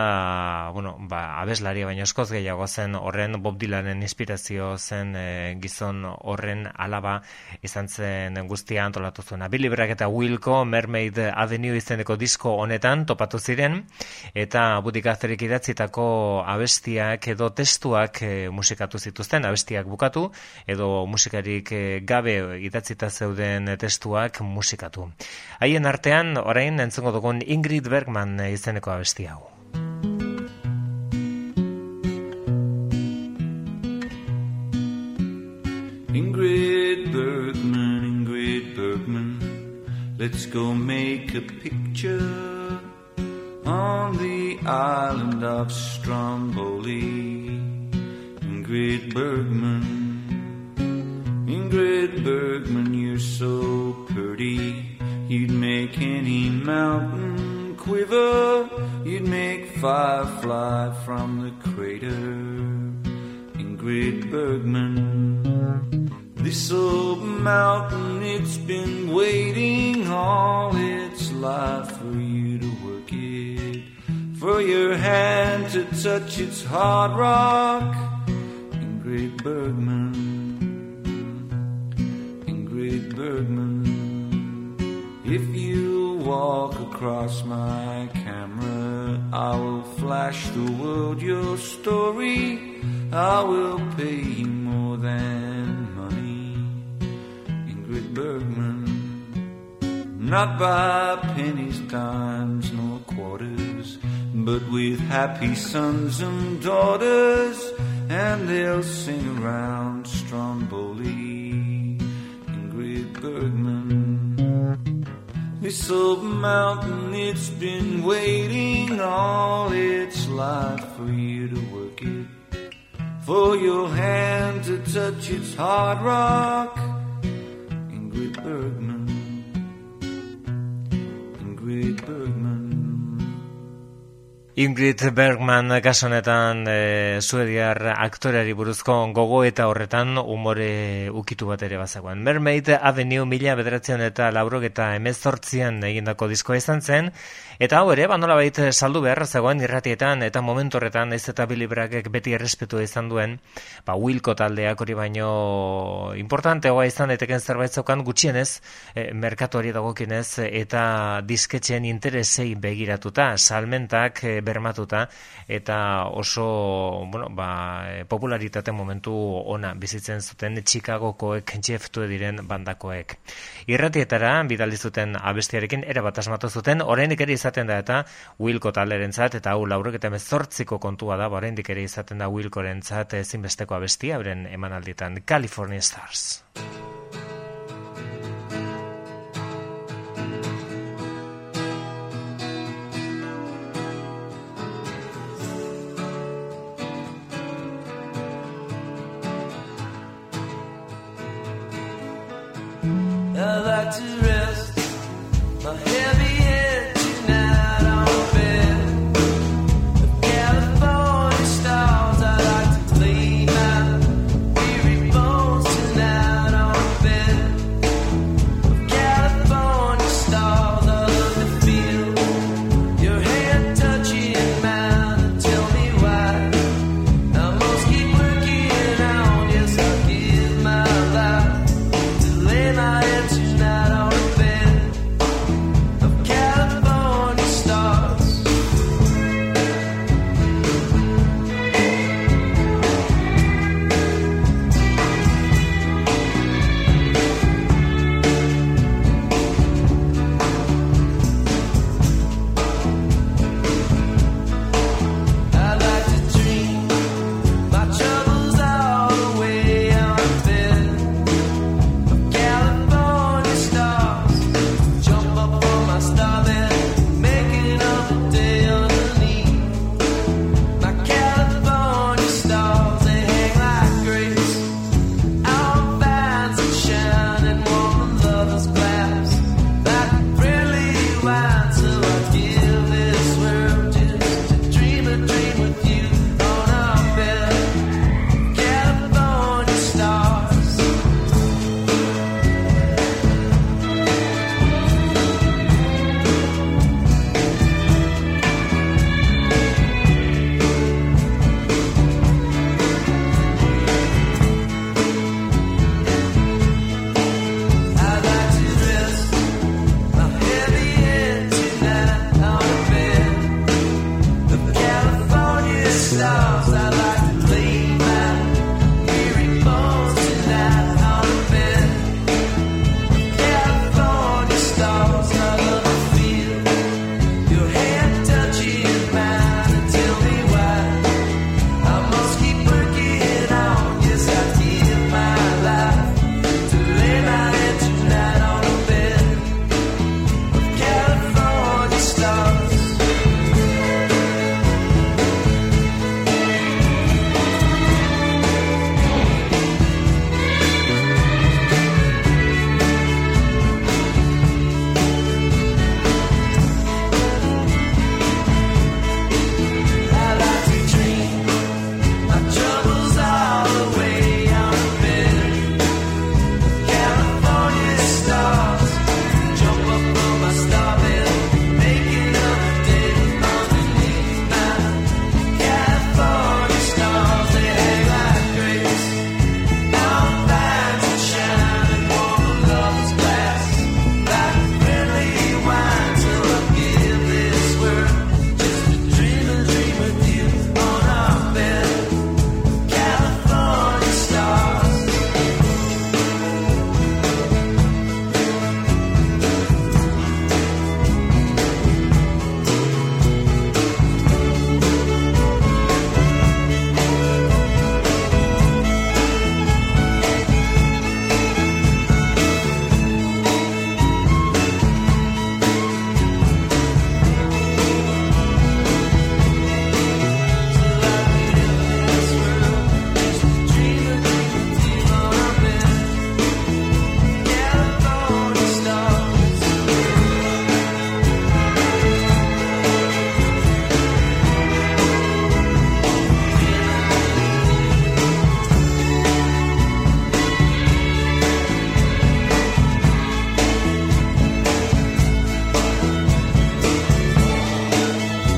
bueno, ba, abeslaria baino eskoz gehiago zen horren Bob Dylanen inspirazio zen e, gizon horren alaba izan zen guztia antolatu zuena. Billy Bragg eta Wilco Mermaid Avenue izeneko disko honetan topatu ziren eta Woody Guthrie idatzitako abestiak edo testuak e, musikatu zituzten, abestiak bukatu edo musikarik e, gabe idatzita zeuden testuak musikatu. Haien artean orain entzungo dugun Ingrid Bergman izeneko abesti hau. Ingrid Bergman, Ingrid Bergman, let's go make a picture on the island of Stromboli. Ingrid Bergman, Ingrid Bergman, you're so pretty, you'd make any mountain quiver, you'd make fire fly from the crater. Ingrid Bergman. This old mountain, it's been waiting all its life for you to work it. For your hand to touch its hard rock. Ingrid Bergman. Ingrid Bergman. If you walk across my I will flash the world your story. I will pay more than money. Ingrid Bergman. Not by pennies, dimes, nor quarters, but with happy sons and daughters, and they'll sing around Stromboli. Ingrid Bergman. This old mountain, it's been waiting all its life for you to work it. For your hand to touch its hard rock. Ingrid Bergman. Ingrid Bergman. Ingrid Bergman gasonetan e, suediar aktoreari buruzko gogo eta horretan umore ukitu bat ere bazagoen. Mermaid Avenue mila bederatzen eta laurok eta emezortzian egindako diskoa izan zen, eta hau ere, banola baita saldu beharra zegoen irratietan eta momentu horretan ez eta Billy Braggek beti errespetu izan duen, ba, Wilco taldeak hori baino importanteagoa izan daiteken zerbait zaukan gutxienez, e, merkatuari dagokinez eta disketxeen interesei begiratuta, salmentak e, bermatuta eta oso bueno, ba, popularitate momentu ona bizitzen zuten Chicagokoek Jeff diren bandakoek. Irratietara bidali zuten abestiarekin erabat asmatu zuten, oraindik ere izaten da eta Wilco talderentzat eta hau laurek eta mezortziko kontua da, ba, oraindik ere izaten da Wilcorentzat ezinbesteko abestia, beren emanalditan California Stars. I like to rest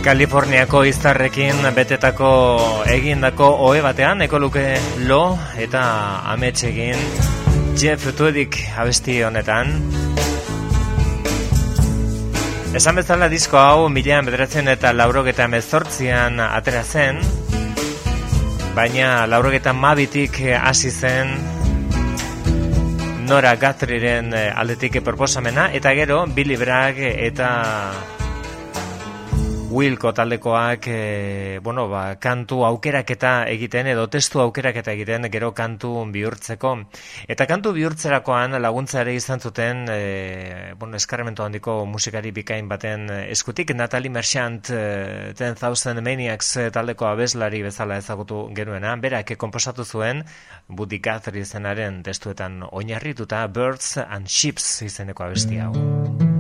Kaliforniako izarrekin betetako egindako ohe batean eko luke lo eta amets egin Jeff Tweedik abesti honetan. Esan bezala disko hau milean bederatzen eta laurogeta mezortzian atera zen, baina laurogeta mabitik hasi zen Nora Guthrie'ren eh, aldetik proposamena, eta gero Billy Bragg eta Wilco taldekoak e, bueno, ba, kantu aukeraketa egiten edo testu aukeraketa egiten gero kantu bihurtzeko. Eta kantu bihurtzerakoan laguntza ere izan zuten e, bueno, eskarrementu handiko musikari bikain baten eskutik Natalie Merchant e, 10,000 Maniacs taldeko abeslari bezala ezagutu genuena. Berak komposatu zuen Buddy Guthrie izenaren testuetan oinarrituta Birds and Ships izeneko abesti hau.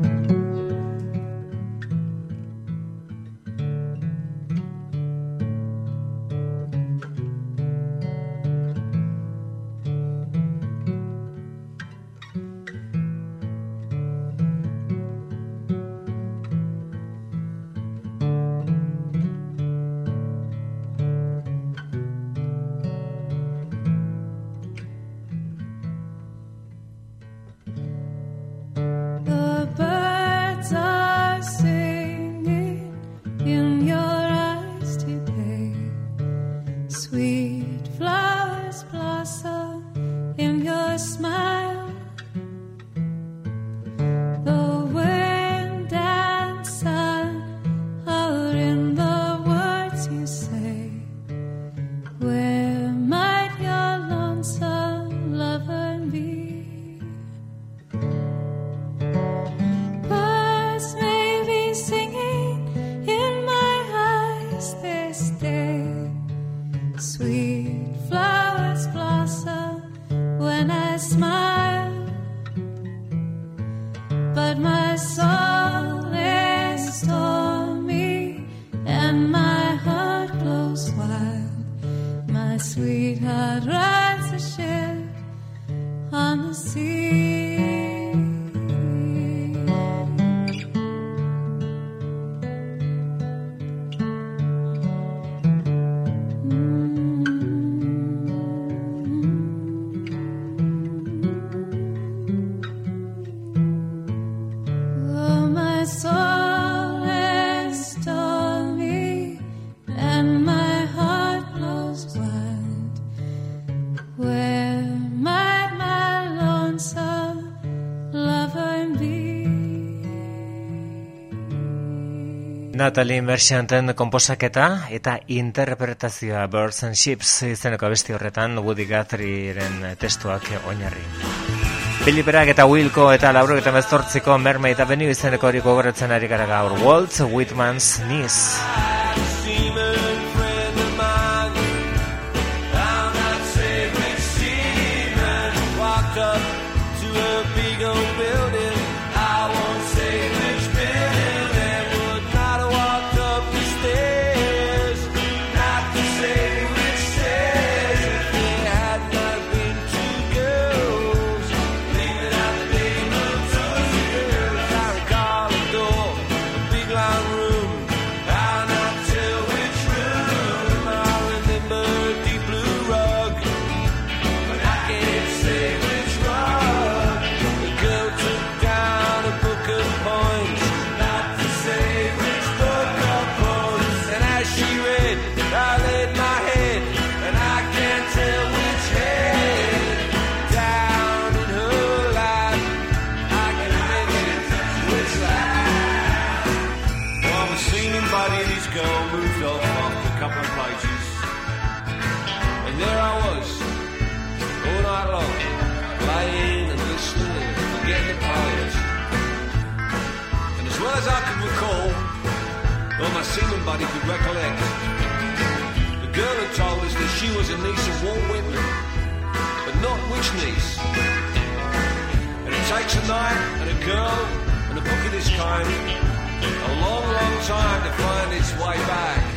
Natalie Merchanten komposaketa eta interpretazioa Birds and Ships izeneko abesti horretan Woody Guthrie'ren testuak oinarri. Billy Bragg eta Wilco eta lauro eta mezortziko Mermaid Avenue izeneko hori gogoratzen ari gara gaur Walt Whitman's Knees. A and a girl and a book of this kind a long, long time to find its way back.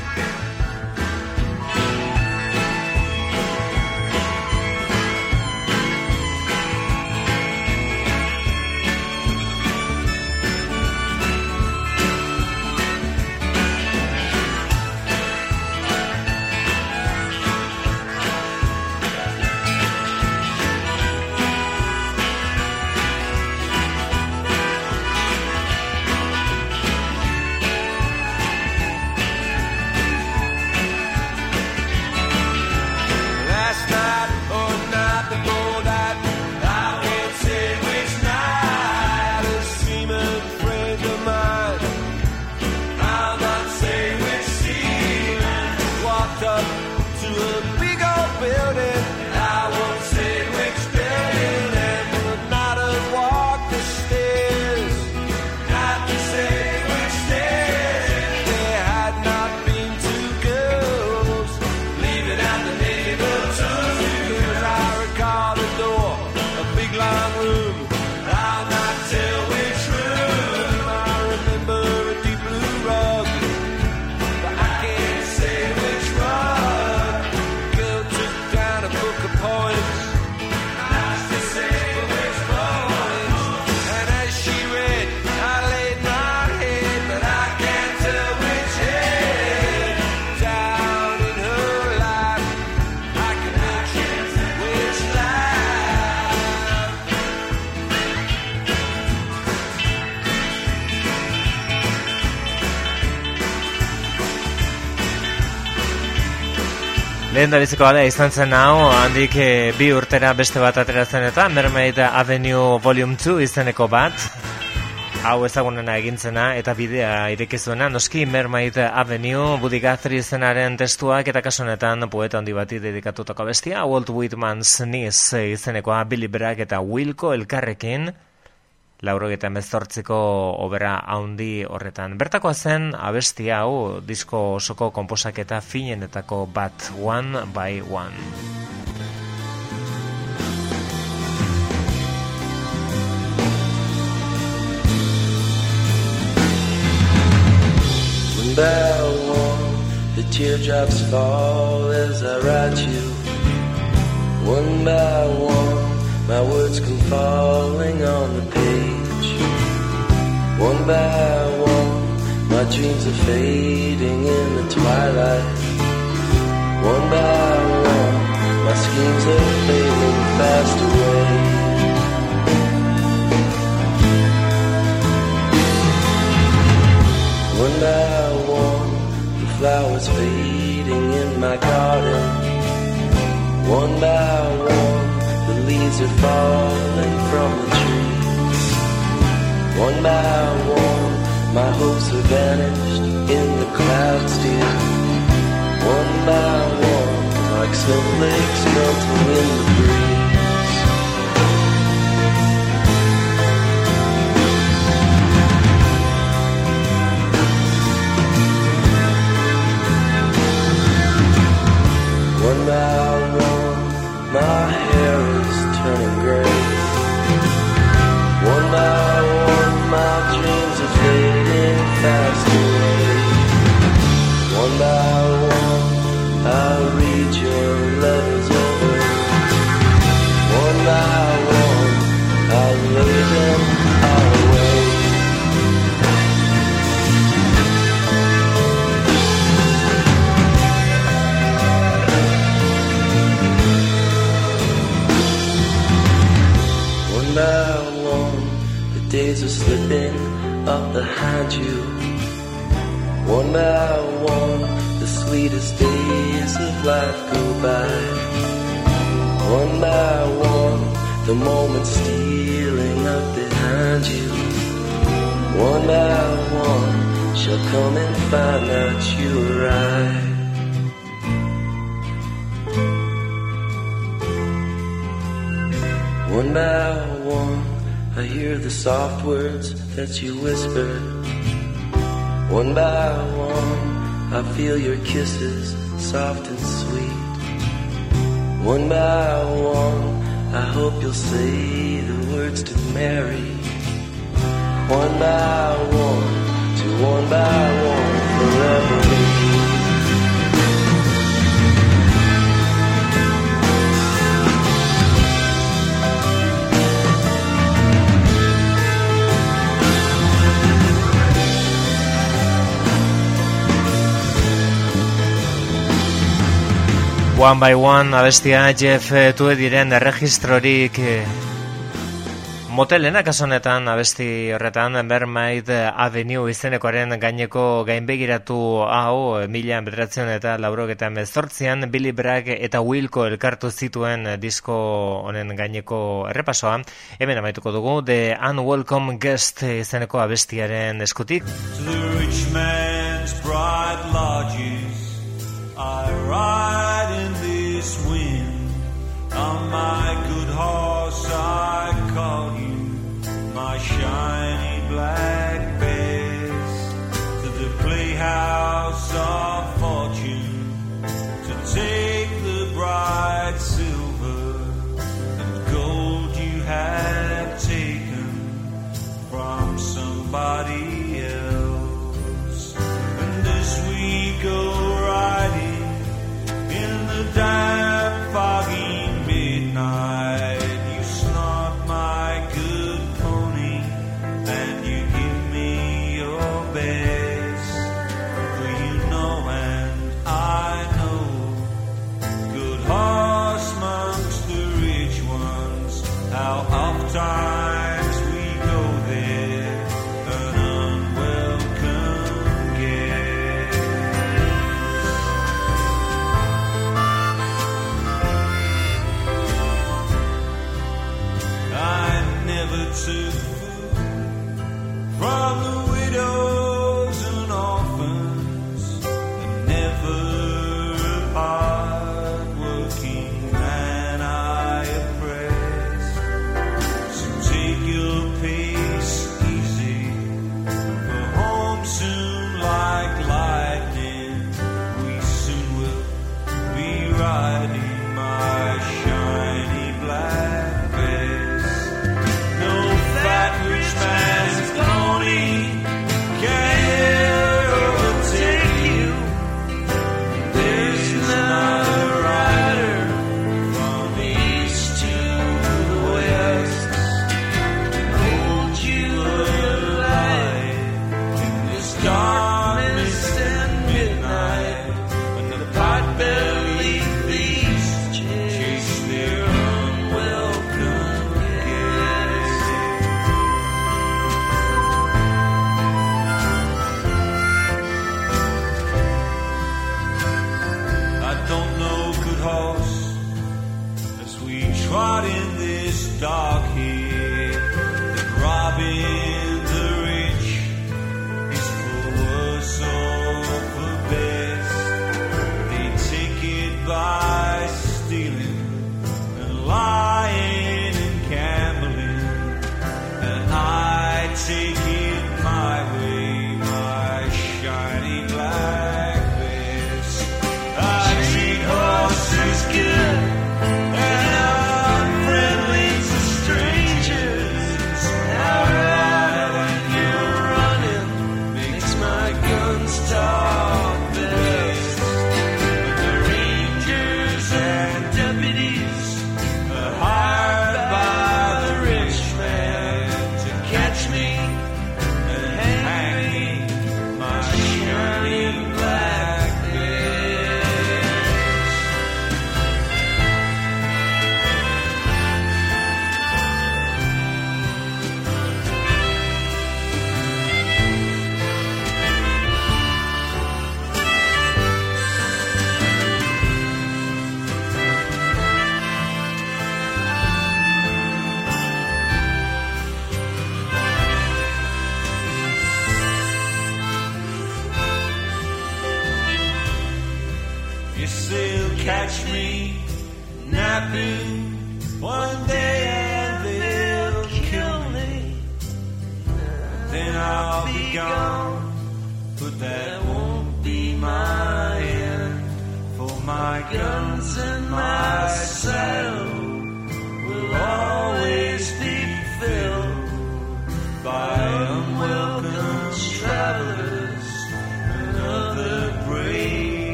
Lehen da biziko alea izan zen hau, handik eh, bi urtera beste bat ateratzen eta Mermaid Avenue Volume 2 izeneko bat. Hau ezagunena egintzena eta bidea irekizuena, noski Mermaid Avenue, Buddy Guthrie izenaren testuak eta kasu honetan poeta handi bati dedikatutako bestia, Walt Whitman's Knees izenekoa Billy Bragg eta Wilco elkarrekin, laurogeta emezortziko obera haundi horretan. Bertakoa zen abesti hau disko osoko konposaketa finenetako bat One by One. By one, the teardrops fall as I write you. One by one, my words come falling on the page. One by one, my dreams are fading in the twilight. One by one, my schemes are fading fast away. One by one, the flowers fading in my garden. One by one, the leaves are falling from the trees. One by one, my hopes are vanished in the clouds, dear. One by one, like snowflakes melting in the breeze. Slipping up behind you. One by one, the sweetest days of life go by. One by one, the moments stealing up behind you. One by one, shall come and find out you arrive. One by one, I hear the soft words that you whisper. One by one, I feel your kisses soft and sweet. One by one, I hope you'll say the words to Mary. One by one, to one by one, forever One by One abestia Jeff eh, Tuediren erregistrorik eh, motelena kasu honetan abesti horretan Mermaid Avenue izenekoaren gaineko gainbegiratu hau mila bederatzen eta laurogeta mezortzian Billy Bragg eta Wilco elkartu zituen disko honen gaineko errepasoa. Hemen amaituko dugu The Unwelcome Guest izeneko abestiaren eskutik. To the rich man's bright lodges I ride this wind. On my good horse, I call you my shiny black bess to the playhouse of fortune to take the bright silver and gold you have taken from somebody else. And as we go damn foggy midnight. You snort my good pony, and you give me your best. You know, and I know, good horse amongst the rich ones, how oft I.